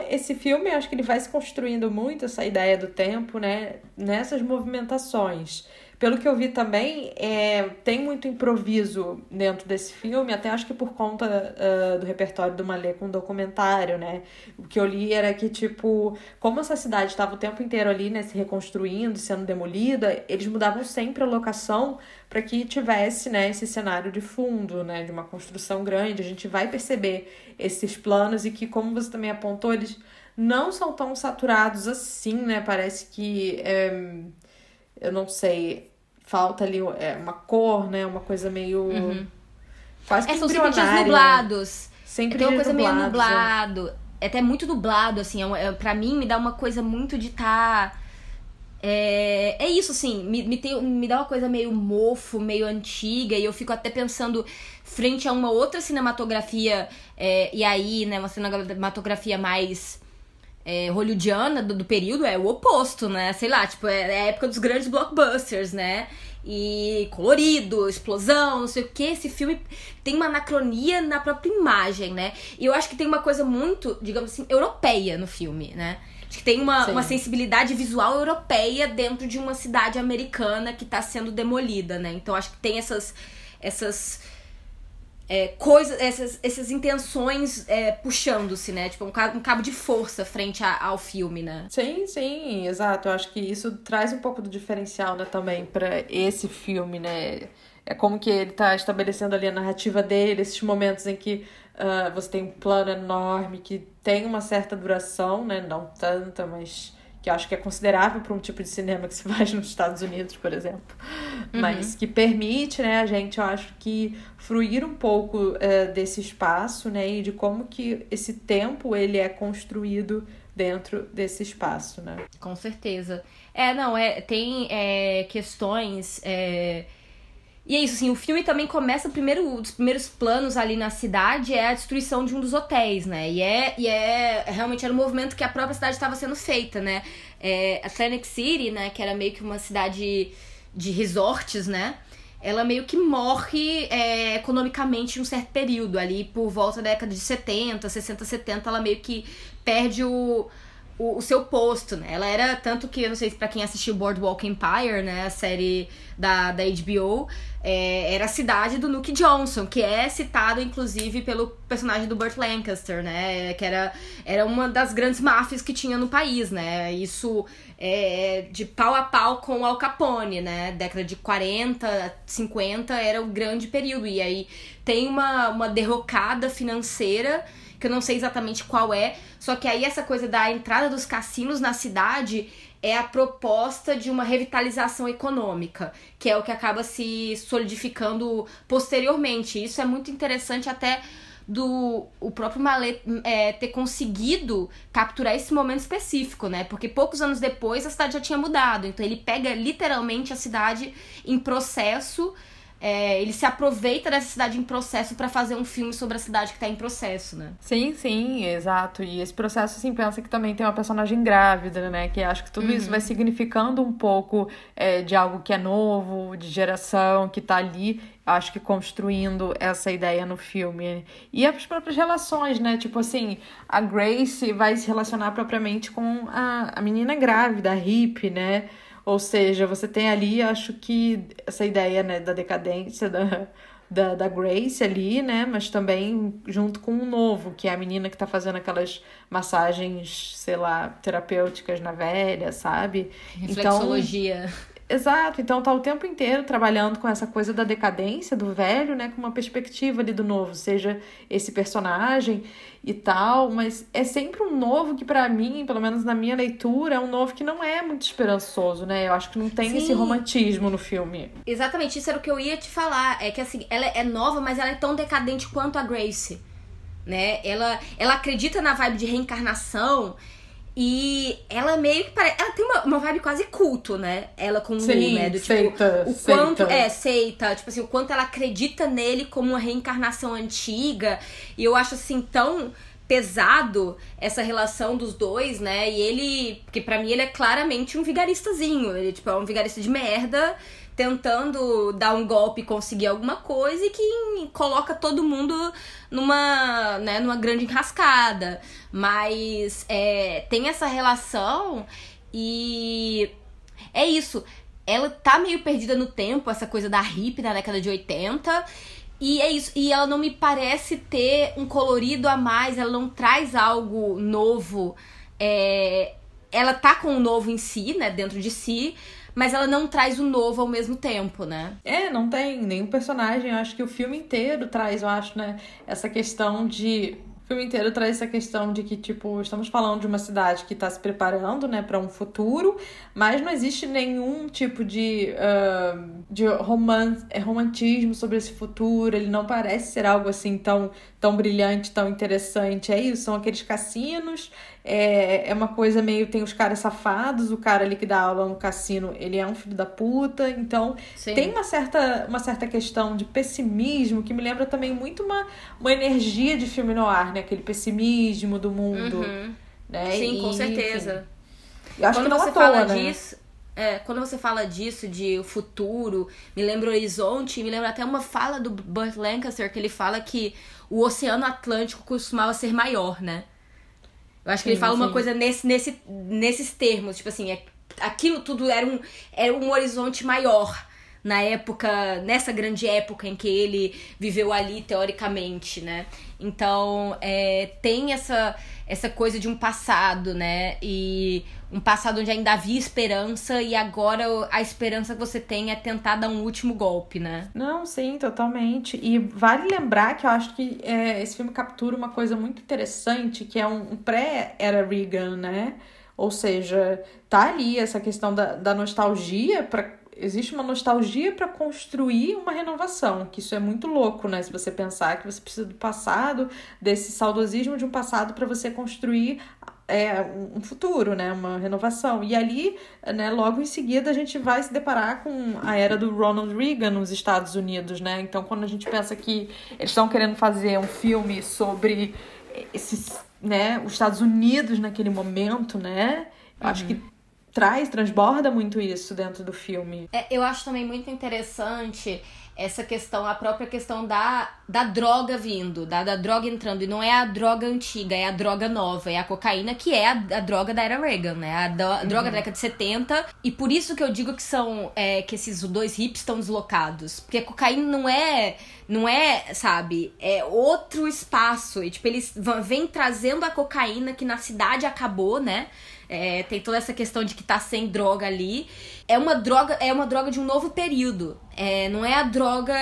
Esse filme, acho que ele vai se construindo muito essa ideia do tempo, né? Nessas movimentações. Pelo que eu vi também, é, tem muito improviso dentro desse filme, até acho que por conta uh, do repertório do Malê com documentário, né? O que eu li era que, tipo, como essa cidade estava o tempo inteiro ali, né, se reconstruindo, sendo demolida, eles mudavam sempre a locação para que tivesse, né, esse cenário de fundo, né, de uma construção grande. A gente vai perceber esses planos e que, como você também apontou, eles não são tão saturados assim, né? Parece que. É eu não sei, falta ali é, uma cor, né? Uma coisa meio. Uhum. Quase que é, são sempre dias nublados. Sempre Tem uma coisa nublados, meio nublado. É até muito nublado, assim. É, é, pra mim, me dá uma coisa muito de estar. Tá, é, é isso, assim. Me, me, tem, me dá uma coisa meio mofo, meio antiga. E eu fico até pensando frente a uma outra cinematografia. É, e aí, né? Uma cinematografia mais é, hollywoodiana do, do, período é o oposto, né? Sei lá, tipo, é, é a época dos grandes blockbusters, né? E colorido, explosão, não sei o que. Esse filme tem uma anacronia na própria imagem, né? E eu acho que tem uma coisa muito, digamos assim, europeia no filme, né? Acho que tem uma, uma sensibilidade visual europeia dentro de uma cidade americana que está sendo demolida, né? Então acho que tem essas, essas é, coisas, essas, essas intenções é, puxando-se, né? Tipo, um cabo, um cabo de força frente a, ao filme, né? Sim, sim, exato. Eu acho que isso traz um pouco do diferencial, né, também, para esse filme, né? É como que ele tá estabelecendo ali a narrativa dele, esses momentos em que uh, você tem um plano enorme que tem uma certa duração, né? Não tanta, mas que eu acho que é considerável para um tipo de cinema que se faz nos Estados Unidos, por exemplo, uhum. mas que permite, né, a gente, eu acho que fruir um pouco uh, desse espaço, né, e de como que esse tempo ele é construído dentro desse espaço, né? Com certeza. É, não, é, tem é, questões é, e é isso, assim, o filme também começa, primeiro, dos primeiros planos ali na cidade é a destruição de um dos hotéis, né? E é, e é realmente era um movimento que a própria cidade estava sendo feita, né? É, Atlantic City, né, que era meio que uma cidade de resorts, né? Ela meio que morre é, economicamente em um certo período, ali por volta da década de 70, 60, 70, ela meio que perde o o, o, seu posto, né? Ela era tanto que, eu não sei se pra quem assistiu Boardwalk Empire, né? A série da, da HBO, é, era a cidade do Nuke Johnson, que é citado, inclusive, pelo personagem do Burt Lancaster, né? Que era, era uma das grandes máfias que tinha no país, né? Isso é de pau a pau com Al Capone, né? Década de 40, 50 era o grande período. E aí tem uma, uma derrocada financeira que eu não sei exatamente qual é. Só que aí essa coisa da entrada dos cassinos na cidade é a proposta de uma revitalização econômica, que é o que acaba se solidificando posteriormente. Isso é muito interessante até do o próprio Mallet é, ter conseguido capturar esse momento específico, né? Porque poucos anos depois a cidade já tinha mudado. Então ele pega literalmente a cidade em processo é, ele se aproveita dessa cidade em processo para fazer um filme sobre a cidade que tá em processo, né? Sim, sim, exato. E esse processo, assim, pensa que também tem uma personagem grávida, né? Que acho que tudo uhum. isso vai significando um pouco é, de algo que é novo, de geração, que tá ali, acho que construindo essa ideia no filme. E as próprias relações, né? Tipo assim, a Grace vai se relacionar propriamente com a, a menina grávida, a Hip, né? Ou seja, você tem ali, acho que essa ideia né, da decadência da, da, da Grace ali, né? Mas também junto com o novo, que é a menina que tá fazendo aquelas massagens, sei lá, terapêuticas na velha, sabe? Reflexologia. Então, Exato, então tá o tempo inteiro trabalhando com essa coisa da decadência do velho, né, com uma perspectiva ali do novo, seja esse personagem e tal, mas é sempre um novo que para mim, pelo menos na minha leitura, é um novo que não é muito esperançoso, né? Eu acho que não tem Sim. esse romantismo no filme. Exatamente, isso era o que eu ia te falar, é que assim, ela é nova, mas ela é tão decadente quanto a Grace, né? Ela ela acredita na vibe de reencarnação, e ela meio que parece. Ela tem uma, uma vibe quase culto, né? Ela com o Sim, né? Do, tipo, seita, o seita. quanto. É, seita. Tipo assim, o quanto ela acredita nele como uma reencarnação antiga. E eu acho assim tão pesado essa relação dos dois, né? E ele. Porque para mim ele é claramente um vigaristazinho. Ele, tipo, é um vigarista de merda tentando dar um golpe e conseguir alguma coisa e que coloca todo mundo numa, né, numa grande enrascada. Mas é, tem essa relação e é isso. Ela tá meio perdida no tempo, essa coisa da hip na década de 80. E é isso. E ela não me parece ter um colorido a mais, ela não traz algo novo. É, ela tá com o novo em si, né, dentro de si, mas ela não traz o novo ao mesmo tempo, né? É, não tem nenhum personagem. Eu acho que o filme inteiro traz, eu acho, né, essa questão de o filme inteiro traz essa questão de que, tipo, estamos falando de uma cidade que está se preparando, né, para um futuro, mas não existe nenhum tipo de, uh, de roman é, romantismo sobre esse futuro, ele não parece ser algo assim tão, tão brilhante, tão interessante. É isso, são aqueles cassinos, é, é uma coisa meio. Tem os caras safados, o cara ali que dá aula no cassino, ele é um filho da puta, então Sim. tem uma certa, uma certa questão de pessimismo que me lembra também muito uma, uma energia de filme no ar, né? Aquele pessimismo do mundo. Uhum. Né? Sim, e, com certeza. Enfim, eu acho quando que não você toa, fala né? disso. É, quando você fala disso, de futuro, me lembra o horizonte, me lembra até uma fala do Burt Lancaster que ele fala que o Oceano Atlântico costumava ser maior, né? Eu acho que sim, ele fala sim. uma coisa nesse, nesse, nesses termos, tipo assim, é, aquilo tudo era um, era um horizonte maior na época, nessa grande época em que ele viveu ali, teoricamente, né? Então, é, tem essa, essa coisa de um passado, né? E um passado onde ainda havia esperança e agora a esperança que você tem é tentar dar um último golpe, né? Não, sim, totalmente. E vale lembrar que eu acho que é, esse filme captura uma coisa muito interessante, que é um, um pré-era Reagan, né? Ou seja, tá ali essa questão da, da nostalgia para existe uma nostalgia para construir uma renovação, que isso é muito louco, né? Se você pensar que você precisa do passado, desse saudosismo de um passado para você construir é, um futuro, né? Uma renovação. E ali, né, logo em seguida, a gente vai se deparar com a era do Ronald Reagan nos Estados Unidos, né? Então, quando a gente pensa que eles estão querendo fazer um filme sobre esses, né, os Estados Unidos naquele momento, né? Uhum. Acho que traz, transborda muito isso dentro do filme. É, eu acho também muito interessante essa questão, a própria questão da, da droga vindo, da, da droga entrando. E não é a droga antiga, é a droga nova, é a cocaína, que é a, a droga da era Reagan, né? A, do, a droga da década de 70. E por isso que eu digo que são é, que esses dois hips estão deslocados. Porque a cocaína não é. Não é, sabe, é outro espaço. E, tipo, eles vêm trazendo a cocaína que na cidade acabou, né? É, tem toda essa questão de que tá sem droga ali. É uma droga, é uma droga de um novo período. É, não é a droga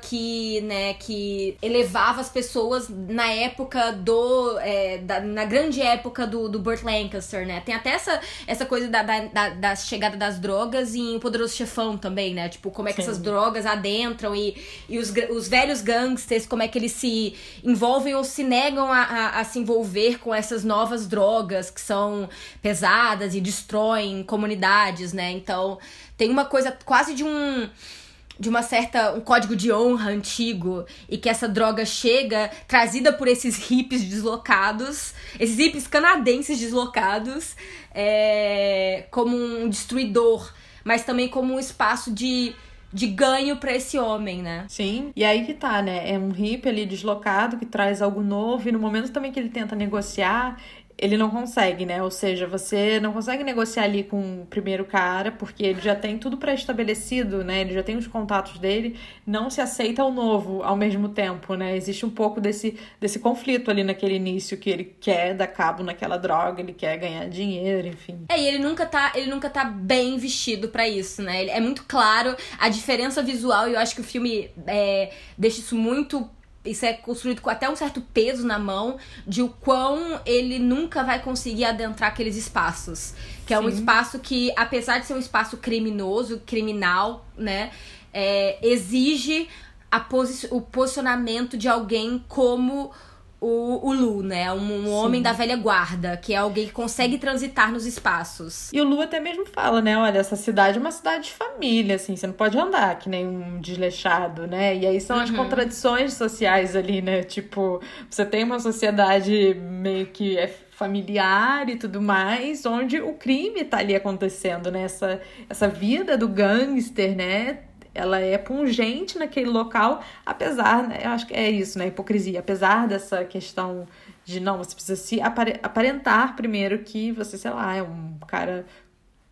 que, né, que elevava as pessoas na época do. É, da, na grande época do, do Burt Lancaster, né? Tem até essa, essa coisa da, da, da chegada das drogas em O Poderoso Chefão também, né? Tipo, como é que Sim. essas drogas adentram e, e os, os velhos gangsters, como é que eles se envolvem ou se negam a, a, a se envolver com essas novas drogas que são pesadas e destroem comunidades, né? Então, tem uma coisa quase de um de uma certa um código de honra antigo e que essa droga chega trazida por esses hippies deslocados, esses hippies canadenses deslocados, é, como um destruidor, mas também como um espaço de de ganho para esse homem, né? Sim, e aí que tá, né? É um hippie ali deslocado que traz algo novo e no momento também que ele tenta negociar, ele não consegue, né? Ou seja, você não consegue negociar ali com o primeiro cara, porque ele já tem tudo pré-estabelecido, né? Ele já tem os contatos dele, não se aceita o novo ao mesmo tempo, né? Existe um pouco desse, desse conflito ali naquele início que ele quer dar cabo naquela droga, ele quer ganhar dinheiro, enfim. É, e ele nunca tá, ele nunca tá bem vestido para isso, né? É muito claro a diferença visual e eu acho que o filme é, deixa isso muito isso é construído com até um certo peso na mão de o quão ele nunca vai conseguir adentrar aqueles espaços. Que é um espaço que, apesar de ser um espaço criminoso, criminal, né, é, exige posi o posicionamento de alguém como o, o Lu, né? Um, um homem da velha guarda, que é alguém que consegue transitar nos espaços. E o Lu até mesmo fala, né? Olha, essa cidade é uma cidade de família, assim, você não pode andar que nem um desleixado, né? E aí são uhum. as contradições sociais ali, né? Tipo, você tem uma sociedade meio que é familiar e tudo mais, onde o crime tá ali acontecendo, né? Essa, essa vida do gangster, né? Ela é pungente naquele local, apesar, né, eu acho que é isso, né, hipocrisia, apesar dessa questão de não, você precisa se aparentar primeiro que você, sei lá, é um cara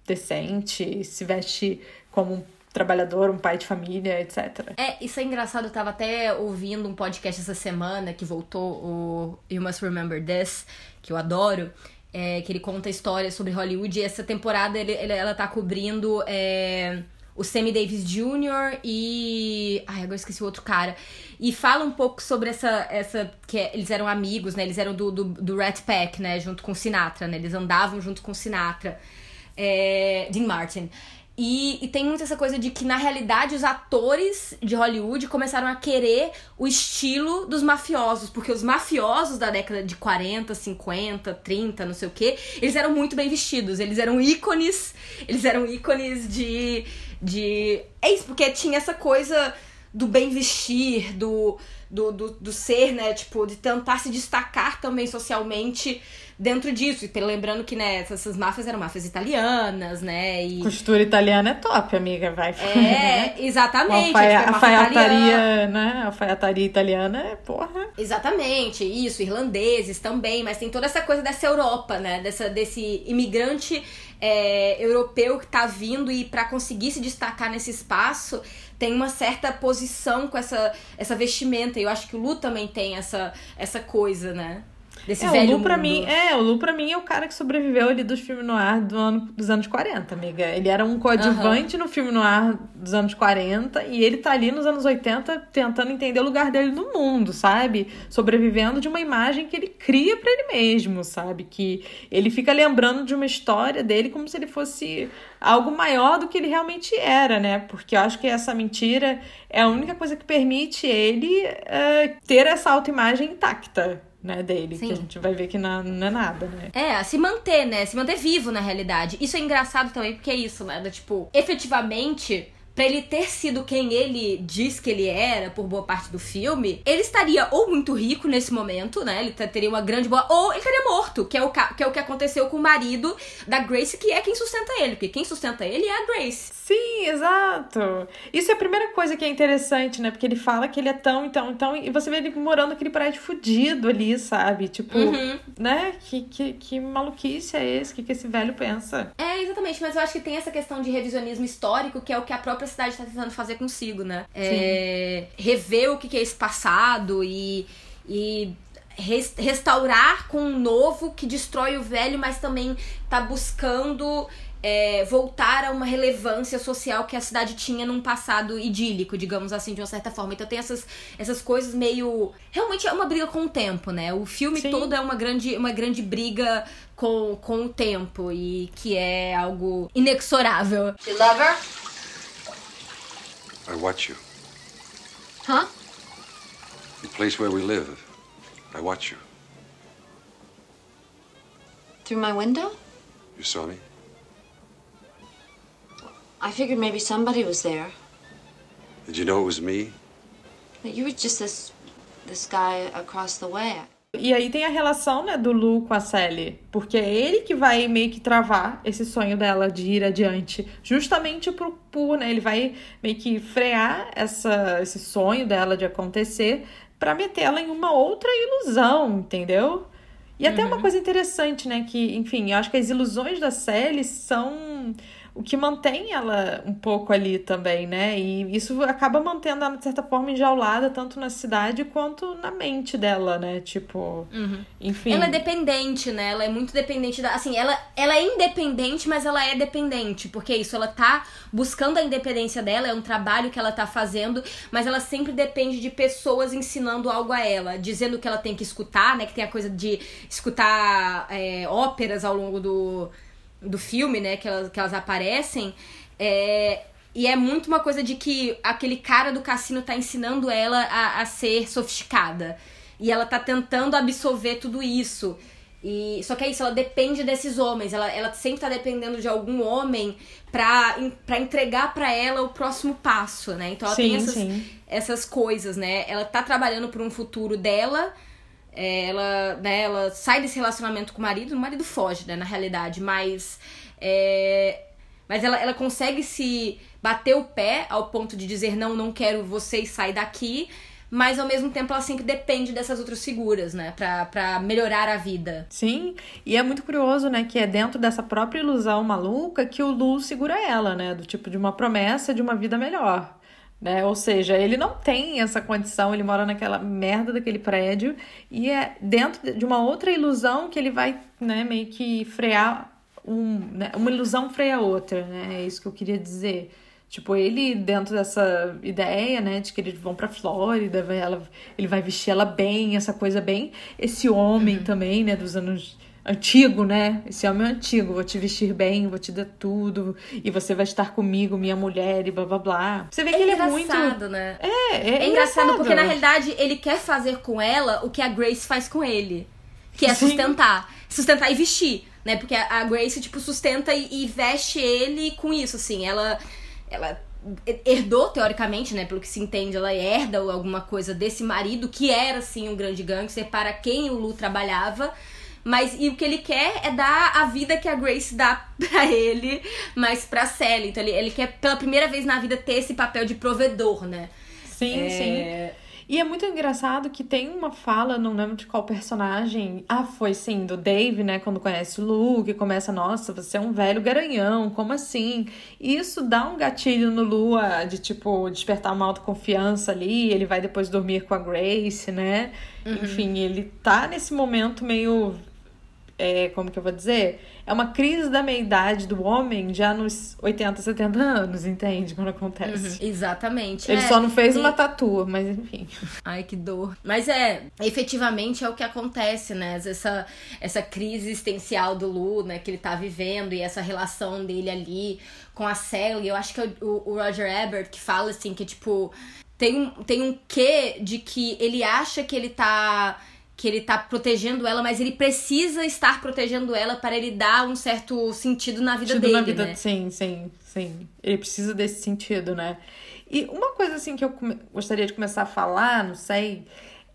decente, se veste como um trabalhador, um pai de família, etc. É, isso é engraçado, eu tava até ouvindo um podcast essa semana que voltou, o You Must Remember This, que eu adoro, é, que ele conta histórias sobre Hollywood e essa temporada ele, ele ela tá cobrindo... É o Sammy Davis Jr. e. Ai, agora esqueci o outro cara. E fala um pouco sobre essa. essa que é, eles eram amigos, né? Eles eram do, do, do Rat Pack, né? Junto com Sinatra, né? Eles andavam junto com Sinatra. É, Dean Martin. E, e, tem muito essa coisa de que, na realidade, os atores de Hollywood começaram a querer o estilo dos mafiosos. Porque os mafiosos da década de 40, 50, 30, não sei o quê, eles eram muito bem vestidos. Eles eram ícones. Eles eram ícones de de. É isso, porque tinha essa coisa do bem vestir, do, do, do, do, ser, né? Tipo, de tentar se destacar também socialmente dentro disso. E lembrando que, né, essas máfias eram máfias italianas, né? E... Costura italiana é top, amiga. Vai. É, exatamente. A tipo, alfaiataria, né? A alfaiataria italiana é porra. Exatamente, isso. Irlandeses também, mas tem toda essa coisa dessa Europa, né? Dessa, desse imigrante é, europeu que tá vindo e para conseguir se destacar nesse espaço tem uma certa posição com essa, essa vestimenta. E eu acho que o Lu também tem essa, essa coisa, né? Desse é, velho o Lu pra mim, é, o Lu pra mim é o cara que sobreviveu ali dos filmes no ar do ano, dos anos 40, amiga. Ele era um coadjuvante uhum. no filme no ar dos anos 40 e ele tá ali nos anos 80 tentando entender o lugar dele no mundo, sabe? Sobrevivendo de uma imagem que ele cria para ele mesmo, sabe? Que ele fica lembrando de uma história dele como se ele fosse algo maior do que ele realmente era, né? Porque eu acho que essa mentira é a única coisa que permite ele uh, ter essa autoimagem intacta né, dele, Sim. que a gente vai ver que não, não, é nada, né? É, se manter, né? Se manter vivo na realidade. Isso é engraçado também, porque é isso, né? Da, tipo, efetivamente, para ele ter sido quem ele diz que ele era por boa parte do filme, ele estaria ou muito rico nesse momento, né? Ele teria uma grande boa. Ou ele estaria morto, que é, o, que é o que aconteceu com o marido da Grace, que é quem sustenta ele. Porque quem sustenta ele é a Grace. Sim, exato. Isso é a primeira coisa que é interessante, né? Porque ele fala que ele é tão, então, então. E você vê ele morando naquele prédio fudido ali, sabe? Tipo, uhum. né? Que, que, que maluquice é esse? O que, que esse velho pensa? É, exatamente. Mas eu acho que tem essa questão de revisionismo histórico, que é o que a própria cidade está tentando fazer consigo, né? É, rever o que é esse passado e, e restaurar com um novo que destrói o velho, mas também tá buscando é, voltar a uma relevância social que a cidade tinha num passado idílico, digamos assim, de uma certa forma. Então tem essas, essas coisas meio. Realmente é uma briga com o tempo, né? O filme Sim. todo é uma grande, uma grande briga com, com o tempo e que é algo inexorável. You love her? I watch you. Huh? The place where we live. I watch you. Through my window? You saw me? I figured maybe somebody was there. Did you know it was me? But you were just this this guy across the way. E aí tem a relação, né, do Lu com a Sally, porque é ele que vai meio que travar esse sonho dela de ir adiante, justamente por, por né, ele vai meio que frear essa, esse sonho dela de acontecer para metê-la em uma outra ilusão, entendeu? E até uhum. uma coisa interessante, né, que, enfim, eu acho que as ilusões da Sally são o que mantém ela um pouco ali também, né? E isso acaba mantendo ela, de certa forma, enjaulada, tanto na cidade quanto na mente dela, né? Tipo, uhum. enfim. Ela é dependente, né? Ela é muito dependente da. Assim, ela, ela é independente, mas ela é dependente. Porque isso, ela tá buscando a independência dela, é um trabalho que ela tá fazendo, mas ela sempre depende de pessoas ensinando algo a ela, dizendo que ela tem que escutar, né? Que tem a coisa de escutar é, óperas ao longo do do filme, né, que elas, que elas aparecem, é, e é muito uma coisa de que aquele cara do cassino tá ensinando ela a, a ser sofisticada. E ela tá tentando absorver tudo isso. E, só que é isso, ela depende desses homens. Ela, ela sempre tá dependendo de algum homem pra, pra entregar para ela o próximo passo, né? Então ela sim, tem essas, essas coisas, né? Ela tá trabalhando por um futuro dela ela, né, ela sai desse relacionamento com o marido, o marido foge, né, na realidade, mas. É, mas ela, ela consegue se bater o pé ao ponto de dizer não, não quero vocês sair daqui, mas ao mesmo tempo ela sempre depende dessas outras figuras, né, pra, pra melhorar a vida. Sim, e é muito curioso, né, que é dentro dessa própria ilusão maluca que o Lu segura ela, né, do tipo de uma promessa de uma vida melhor. Né? Ou seja, ele não tem essa condição, ele mora naquela merda daquele prédio e é dentro de uma outra ilusão que ele vai né, meio que frear um, né? uma ilusão freia a outra, né? É isso que eu queria dizer. Tipo, ele dentro dessa ideia, né, de que eles vão pra Flórida, vai, ela, ele vai vestir ela bem, essa coisa bem. Esse homem uhum. também, né, dos anos antigo, né? Esse homem é antigo, vou te vestir bem, vou te dar tudo, e você vai estar comigo, minha mulher, e blá blá blá. Você vê é que ele é muito. né? É, é, é engraçado, engraçado porque na realidade ele quer fazer com ela o que a Grace faz com ele. Que é Sim. sustentar. Sustentar e vestir, né? Porque a Grace, tipo, sustenta e, e veste ele com isso, assim. Ela. Ela herdou, teoricamente, né, pelo que se entende, ela herda alguma coisa desse marido, que era, assim, um grande gangster, para quem o Lu trabalhava, mas e o que ele quer é dar a vida que a Grace dá pra ele, mas pra Sally. Então ele, ele quer pela primeira vez na vida ter esse papel de provedor, né? Sim, é... sim. E é muito engraçado que tem uma fala, não lembro de qual personagem. Ah, foi sim, do Dave, né? Quando conhece o Lu, que começa, nossa, você é um velho garanhão, como assim? E isso dá um gatilho no Lu de, tipo, despertar uma autoconfiança ali. Ele vai depois dormir com a Grace, né? Uhum. Enfim, ele tá nesse momento meio é, como que eu vou dizer? É uma crise da meia-idade do homem já nos 80, 70 anos, entende? Quando acontece. Uhum, exatamente. Ele é, só não fez e... uma tatu, mas enfim. Ai, que dor. Mas é, efetivamente é o que acontece, né? Essa, essa crise existencial do Lu, né? Que ele tá vivendo e essa relação dele ali com a Sally. Eu acho que é o, o Roger Ebert que fala assim, que tipo. Tem um, tem um quê de que ele acha que ele tá que ele tá protegendo ela, mas ele precisa estar protegendo ela para ele dar um certo sentido na vida sentido dele, na vida, né? Sim, sim, sim. Ele precisa desse sentido, né? E uma coisa assim que eu gostaria de começar a falar, não sei,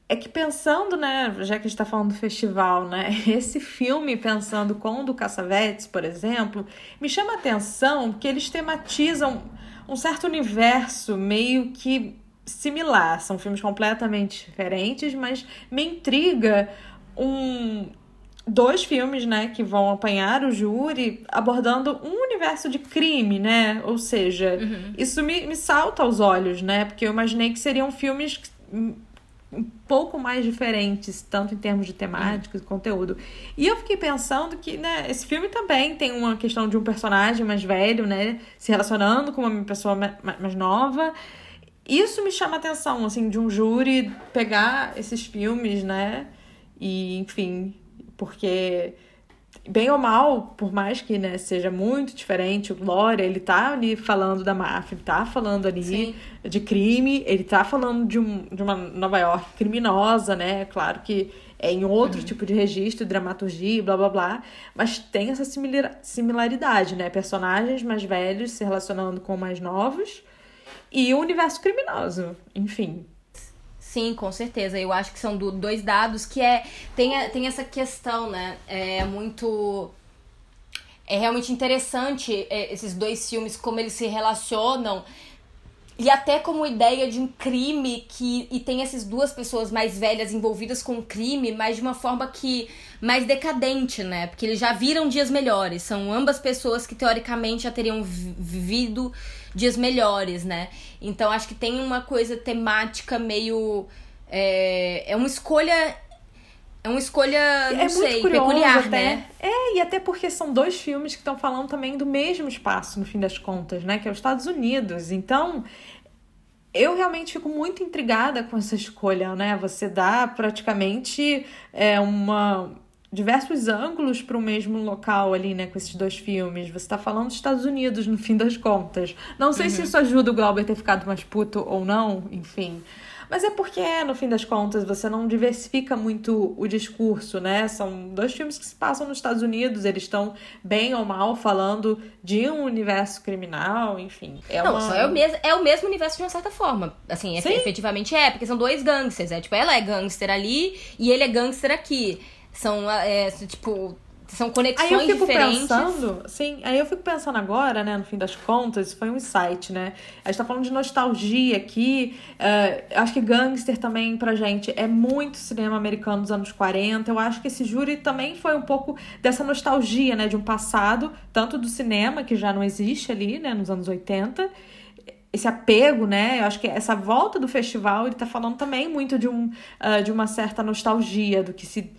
é que pensando, né, já que a gente tá falando do festival, né, esse filme, pensando com o do Caçavetes, por exemplo, me chama a atenção que eles tematizam um certo universo meio que similar. São filmes completamente diferentes, mas me intriga um dois filmes, né, que vão apanhar o júri abordando um universo de crime, né? Ou seja, uhum. isso me, me salta aos olhos, né? Porque eu imaginei que seriam filmes um pouco mais diferentes, tanto em termos de temática e conteúdo. E eu fiquei pensando que, né, esse filme também tem uma questão de um personagem mais velho, né, se relacionando com uma pessoa mais nova. Isso me chama a atenção, assim, de um júri pegar esses filmes, né, e, enfim, porque bem ou mal, por mais que né, seja muito diferente, o Glória, ele tá ali falando da máfia, ele tá falando ali Sim. de crime, ele tá falando de, um, de uma Nova York criminosa, né? Claro que é em outro uhum. tipo de registro, dramaturgia, blá blá blá, mas tem essa similaridade, né? Personagens mais velhos se relacionando com mais novos e o universo criminoso, enfim. Sim, com certeza. Eu acho que são do, dois dados que é. Tem, tem essa questão, né? É muito. É realmente interessante é, esses dois filmes, como eles se relacionam. E até como ideia de um crime que. E tem essas duas pessoas mais velhas envolvidas com o crime, mas de uma forma que. mais decadente, né? Porque eles já viram dias melhores. São ambas pessoas que teoricamente já teriam vivido dias melhores, né? Então acho que tem uma coisa temática meio. É, é uma escolha. É uma escolha, não é sei, peculiar, até. né? É, e até porque são dois filmes que estão falando também do mesmo espaço, no fim das contas, né? Que é os Estados Unidos. Então, eu realmente fico muito intrigada com essa escolha, né? Você dá praticamente é, uma diversos ângulos para o mesmo local ali, né, com esses dois filmes. Você está falando dos Estados Unidos, no fim das contas. Não sei uhum. se isso ajuda o Glauber a ter ficado mais puto ou não, enfim. Mas é porque, no fim das contas, você não diversifica muito o discurso, né? São dois filmes que se passam nos Estados Unidos, eles estão bem ou mal falando de um universo criminal, enfim. É não, uma... só é o, mesmo, é o mesmo universo de uma certa forma. Assim, efetivamente é, porque são dois gangsters. É tipo, ela é gangster ali e ele é gangster aqui. São, é, tipo, são conexões aí eu fico diferentes. Pensando, sim, aí eu fico pensando agora, né, no fim das contas, foi um insight, né? A gente tá falando de nostalgia aqui. Uh, acho que Gangster também, pra gente, é muito cinema americano dos anos 40. Eu acho que esse júri também foi um pouco dessa nostalgia, né, de um passado, tanto do cinema, que já não existe ali, né, nos anos 80 esse apego, né? Eu acho que essa volta do festival, ele tá falando também muito de, um, uh, de uma certa nostalgia do que se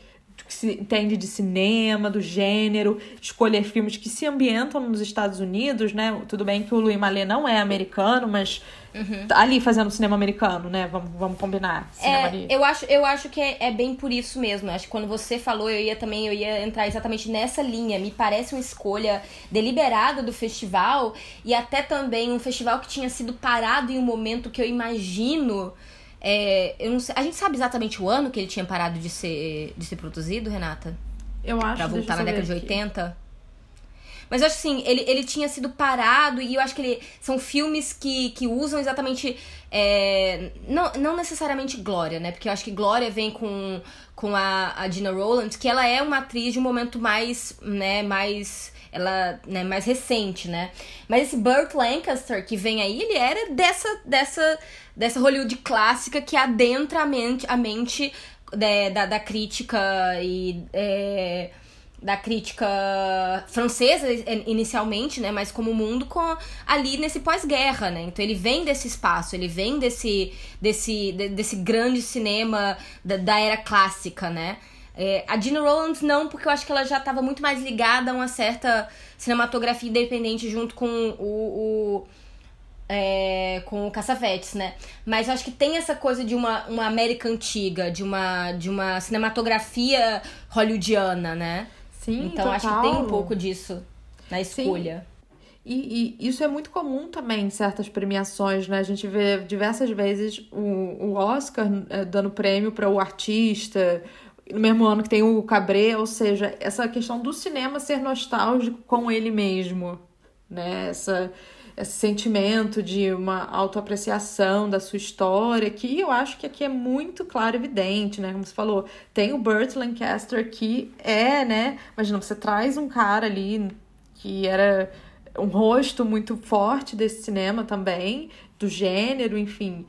que se entende de cinema, do gênero, escolher filmes que se ambientam nos Estados Unidos, né? Tudo bem que o Louis Malle não é americano, mas uhum. tá ali fazendo cinema americano, né? Vamos, vamos combinar. É, eu acho, eu acho que é, é, bem por isso mesmo. Eu acho que quando você falou, eu ia também eu ia entrar exatamente nessa linha. Me parece uma escolha deliberada do festival e até também um festival que tinha sido parado em um momento que eu imagino é, eu não sei, a gente sabe exatamente o ano que ele tinha parado de ser, de ser produzido, Renata? Eu acho Pra voltar na década de 80? Mas eu acho assim, ele, ele tinha sido parado e eu acho que ele. São filmes que, que usam exatamente. É, não, não necessariamente Glória, né? Porque eu acho que Glória vem com, com a, a Gina Rowland, que ela é uma atriz de um momento mais. né, mais ela né, mais recente, né? Mas esse Burt Lancaster que vem aí, ele era dessa dessa dessa Hollywood clássica que adentra a mente, a mente é, da, da crítica e é, da crítica francesa inicialmente, né, mas como mundo com ali nesse pós-guerra, né? Então ele vem desse espaço, ele vem desse desse desse grande cinema da, da era clássica, né? É, a Gina Rowlands não, porque eu acho que ela já estava muito mais ligada a uma certa cinematografia independente junto com o, o é, com o Cassavetes, né? Mas eu acho que tem essa coisa de uma, uma América antiga, de uma, de uma cinematografia hollywoodiana, né? Sim, Então total. acho que tem um pouco disso na escolha. Sim. E, e, isso é muito comum também em certas premiações, né? A gente vê diversas vezes o, o Oscar é, dando prêmio para o artista, no mesmo ano que tem o Cabré, ou seja, essa questão do cinema ser nostálgico com ele mesmo, né? Essa, esse sentimento de uma autoapreciação da sua história, que eu acho que aqui é muito claro e evidente, né? Como você falou, tem o Burt Lancaster que é, né? Imagina, você traz um cara ali que era um rosto muito forte desse cinema também, do gênero, enfim.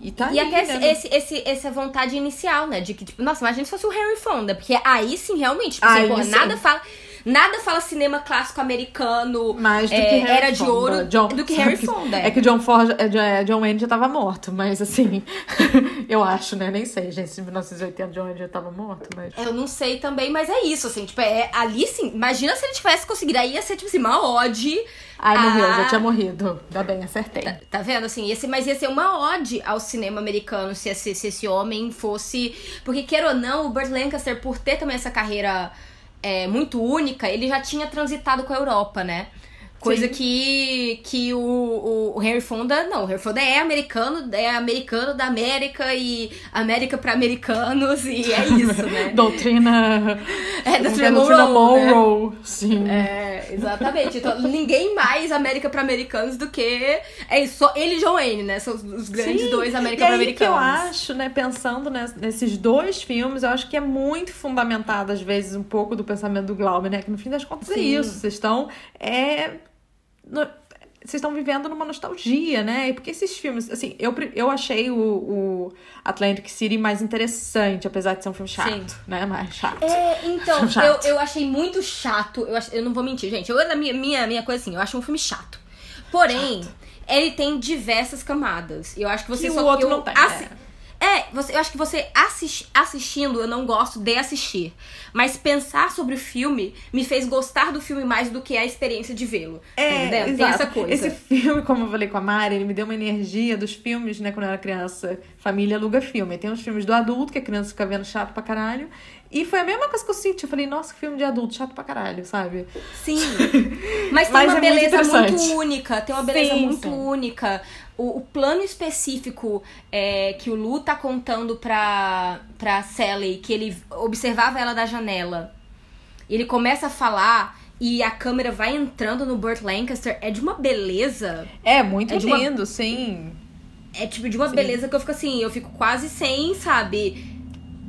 E, tá e ali, até né? esse, esse, essa vontade inicial, né? De que, tipo, nossa, imagina se fosse o Harry Fonda. Porque aí sim, realmente, tipo, Aí assim, porra, nada fala. Nada fala cinema clássico americano, Mais do é, que Harry Era de Fonda. Ouro, John- do que Harry Fonda. É que o John Ford, é, John- é, John Wayne já tava morto, mas assim, eu acho, né? Nem sei, gente, se em 1980 John Wayne já tava morto, mas. Eu não sei também, mas é isso, assim, tipo, é, ali sim, imagina se ele tivesse conseguido, aí ia ser, tipo assim, uma ode. Ai, morreu, a- já tinha morrido. Ainda bem, acertei. Tá vendo? Assim, esse, mas ia ser uma ode ao cinema americano se esse, se esse homem fosse. Porque, queira ou não, o Burt Lancaster, por ter também essa carreira é, muito única, ele já tinha transitado com a Europa, né? Coisa Sim. que, que o, o, o Henry Fonda, não, o Henry Fonda é americano, é americano da América e América pra americanos, e é isso, né? Doutrina. É, Doutrina Doutrina Monroe, né? Monroe, sim. É, exatamente. Então, ninguém mais América pra americanos do que. É isso, só ele e John Wayne, né? São os, os grandes Sim, dois América e pra aí que eu americanos. acho, né, pensando nes- nesses dois filmes, eu acho que é muito fundamentado, às vezes, um pouco do pensamento do Glauber, né? Que no fim das contas é Sim. isso. Vocês estão. É, no- vocês estão vivendo numa nostalgia, né? E porque esses filmes, assim, eu, eu achei o, o Atlantic City mais interessante, apesar de ser um filme chato, Sim. né? Mais chato. É, então, eu, Chato. eu achei muito chato. Eu, ach- eu não vou mentir, gente. Eu, na minha, minha, minha coisa assim, eu acho um filme chato. Porém, ele tem diversas camadas. E eu acho que você Que só. o outro eu não tem, assi- é. É, você, eu acho que você assis- assistindo, eu não gosto de assistir. Mas pensar sobre o filme me fez gostar do filme mais do que a experiência de vê-lo. tá entendendo? Tem É, exato. essa coisa. Esse filme, como eu falei com a Mari, ele me deu uma energia dos filmes, né, quando eu era criança. Família aluga filme. Tem os filmes do adulto, que a criança fica vendo chato pra caralho. E foi a mesma coisa que eu senti. Eu falei, nossa, que filme de adulto, chato pra caralho, sabe? Sim. Mas tem Mas uma é muito beleza muito, interessante. única. Tem uma beleza Sim, muito sim. única. O, o plano específico é, que o Lu tá contando pra, pra Sally, que ele observava ela da janela. Ele começa a falar e a câmera vai entrando no Burt Lancaster. É de uma beleza. É, muito É de uma- lindo, sim. É tipo de uma beleza que eu fico assim, eu fico quase sem, sabe?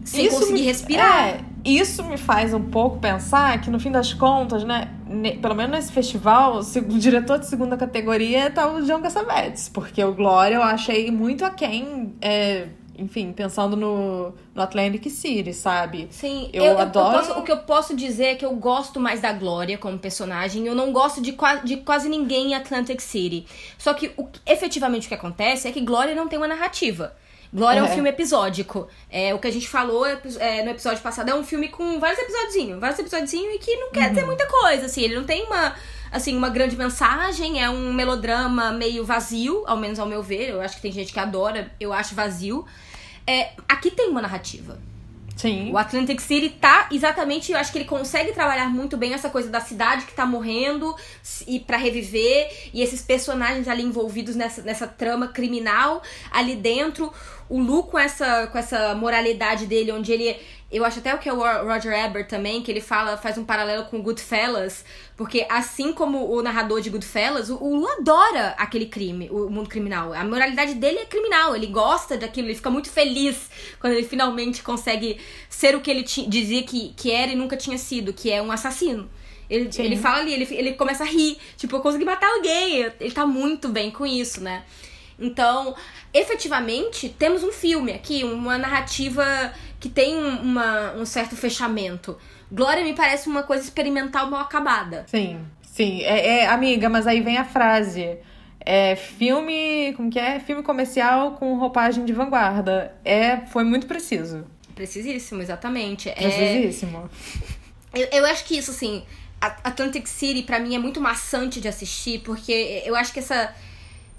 Sem Isso conseguir respirar. É, isso me faz um pouco pensar que, no fim das contas, né, ne- pelo menos nesse festival, o, diretor de segunda categoria tá o John Cassavetes, porque o Glória eu achei muito aquém, é, enfim, pensando no, no Atlantic City, sabe? Sim, Eu eu, eu- eu adoro- posso- o que eu posso dizer é que eu gosto mais da Glória como personagem. Eu não gosto de, de quase ninguém em Atlantic City. Só que o, que- efetivamente o que acontece é que Glória não tem uma narrativa. Glória é, um É. filme episódico. É, o que a gente falou epi- é, no episódio passado é um filme com vários episódiozinhos. Vários episódiozinhos e que não quer dizer muita coisa, assim. Ele não tem uma, assim, uma grande mensagem. É um melodrama meio vazio, ao menos ao meu ver. Eu acho que tem gente que adora, eu acho vazio. É, aqui tem uma narrativa. Sim. O Atlantic City tá exatamente, eu acho que ele consegue trabalhar muito bem essa coisa da cidade que tá morrendo e para reviver e esses personagens ali envolvidos nessa, nessa trama criminal ali dentro. O Lu com essa com essa moralidade dele onde ele eu acho até o que é o Roger Ebert também, que ele fala, faz um paralelo com Goodfellas, porque assim como o narrador de Goodfellas, o, o Lu adora aquele crime, o mundo criminal. A moralidade dele é criminal, ele gosta daquilo, ele fica muito feliz quando ele finalmente consegue ser o que ele dizia que, que era e nunca tinha sido, que é um assassino. Ele, Sim. ele fala ali, ele, ele começa a rir, tipo, eu consegui matar alguém. Ele tá muito bem com isso, né? Então, efetivamente, temos um filme aqui, uma narrativa que tem um, uma- um certo fechamento. Glória me parece uma coisa experimental mal acabada. Sim, sim. É, é, amiga, mas aí vem a frase. É filme. Como que é? Filme comercial com roupagem de vanguarda. É, foi muito preciso. Precisíssimo, exatamente. É, Precisíssimo. Eu, eu acho que isso, assim, Atlantic City pra mim é muito maçante de assistir, porque eu acho que essa,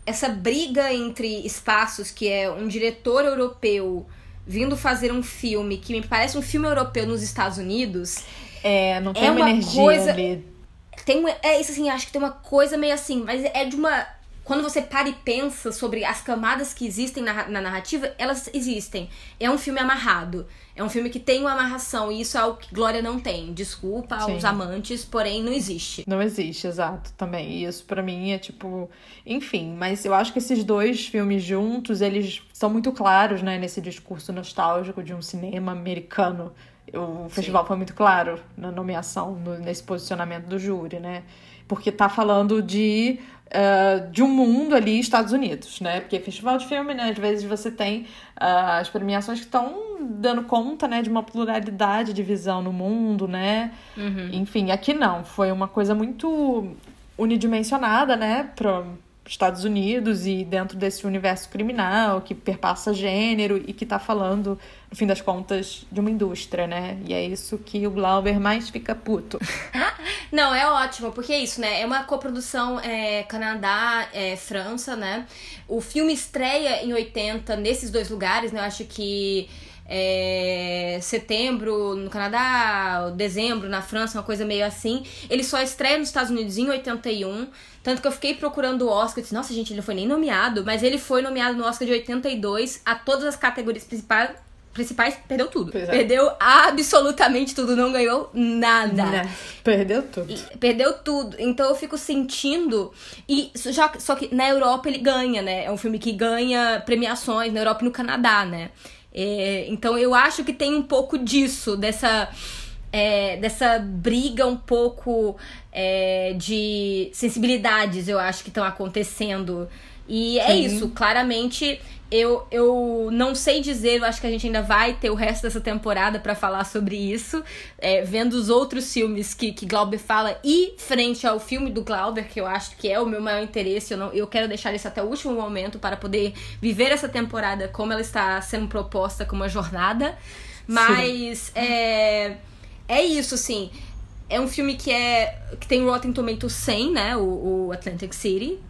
essa briga entre espaços, que é um diretor europeu vindo fazer um filme que me parece um filme europeu nos Estados Unidos, É, não tem É uma, uma energia coisa- ali. tem é isso assim, acho que tem uma coisa meio assim, mas é de uma quando você para e pensa sobre as camadas que existem na, na, narrativa, elas existem. É um filme amarrado. É um filme que tem uma amarração. E isso é algo que Glória não tem. Desculpa Sim. aos amantes, porém não existe. Não existe, exato, também. E isso para mim é tipo. Enfim, mas eu acho que esses dois filmes juntos, eles são muito claros, né, nesse discurso nostálgico de um cinema americano. O festival Sim. foi muito claro na nomeação, no, nesse posicionamento do júri, né? Porque tá falando de uh, de um mundo ali, Estados Unidos, né? Porque festival de filme, né? Às vezes você tem uh, as premiações que estão dando conta, né? De uma pluralidade de visão no mundo, né? Uhum. Enfim, aqui não. Foi uma coisa muito unidimensionada, né? Pra, Estados Unidos e dentro desse universo criminal que perpassa gênero e que está falando, no fim das contas, de uma indústria, né? E é isso que o Glauber mais fica puto. Não, é ótimo, porque é isso, né? É uma coprodução é, Canadá, é, França, né? O filme estreia em 80 nesses dois lugares, né? Eu acho que é, setembro no Canadá, dezembro na França, uma coisa meio assim. Ele só estreia nos Estados Unidos em 81. Tanto que eu fiquei procurando o Oscar disse, nossa, gente, ele não foi nem nomeado, mas ele foi nomeado no Oscar de 82 a todas as categorias principais. Principais, perdeu tudo. É. Perdeu absolutamente tudo, não ganhou nada. Né? Perdeu tudo. E, perdeu tudo. Então eu fico sentindo. E já, só que na Europa ele ganha, né? É um filme que ganha premiações na Europa e no Canadá, né? É, então eu acho que tem um pouco disso, dessa. É, dessa briga um pouco é, de sensibilidades, eu acho que estão acontecendo. E é isso, claramente eu, eu não sei dizer, eu acho que a gente ainda vai ter o resto dessa temporada para falar sobre isso, é, vendo os outros filmes que, que Glauber fala e frente ao filme do Glauber, que eu acho que é o meu maior interesse, eu, não, eu quero deixar isso até o último momento para poder viver essa temporada como ela está sendo proposta como uma jornada. Mas é, é isso, assim. É um filme que é que tem Rotten Tomatoes 100, né? O, o Atlantic City.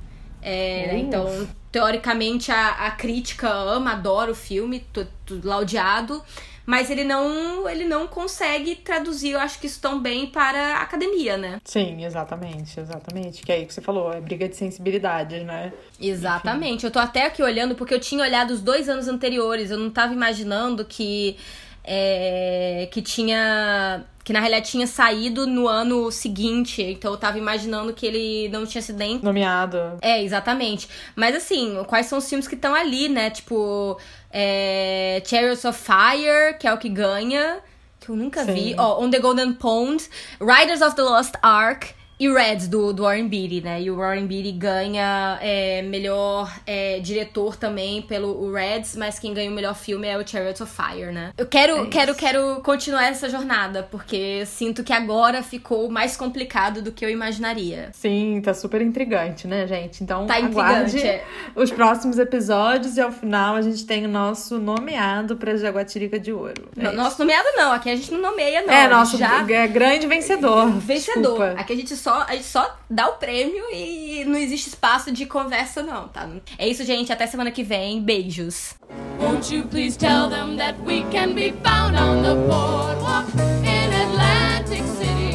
É, então teoricamente a, a crítica ama, adora o filme, tudo laudeado, mas ele não ele não consegue traduzir, eu acho que isso tão bem para a academia, né? Sim, exatamente, exatamente. Que é aí que você falou, é briga de sensibilidades, né? Exatamente. Enfim. Eu tô até aqui olhando porque eu tinha olhado os dois anos anteriores, eu não tava imaginando que é, que tinha que na realidade tinha saído no ano seguinte, então eu tava imaginando que ele não tinha sido nem nomeado. É, exatamente. Mas assim, quais são os filmes que estão ali, né? Tipo, é... Chariots of Fire, que é o que ganha, que eu nunca Sim. vi. Ó, oh, On the Golden Pond, Riders of the Lost Ark, e Reds, do, do Warren Beatty, né? E o Warren Beatty ganha é, melhor é, diretor também pelo Reds, mas quem ganha o melhor filme é o Chariots of Fire, né? Eu quero, é quero, quero continuar essa jornada, porque sinto que agora ficou mais complicado do que eu imaginaria. Sim, tá super intrigante, né, gente? Então, tá aguarde é. os próximos episódios e ao final a gente tem o nosso nomeado pra Jaguatirica de Ouro. É nosso nomeado não, aqui a gente não nomeia, não. É, nosso já... é grande vencedor. Vencedor. Desculpa. Aqui a gente só, a gente só dá o prêmio e não existe espaço de conversa, não, tá? É isso, gente. Até semana que vem. Beijos. Won't you please tell them that we can be found on the boardwalk in Atlantic City?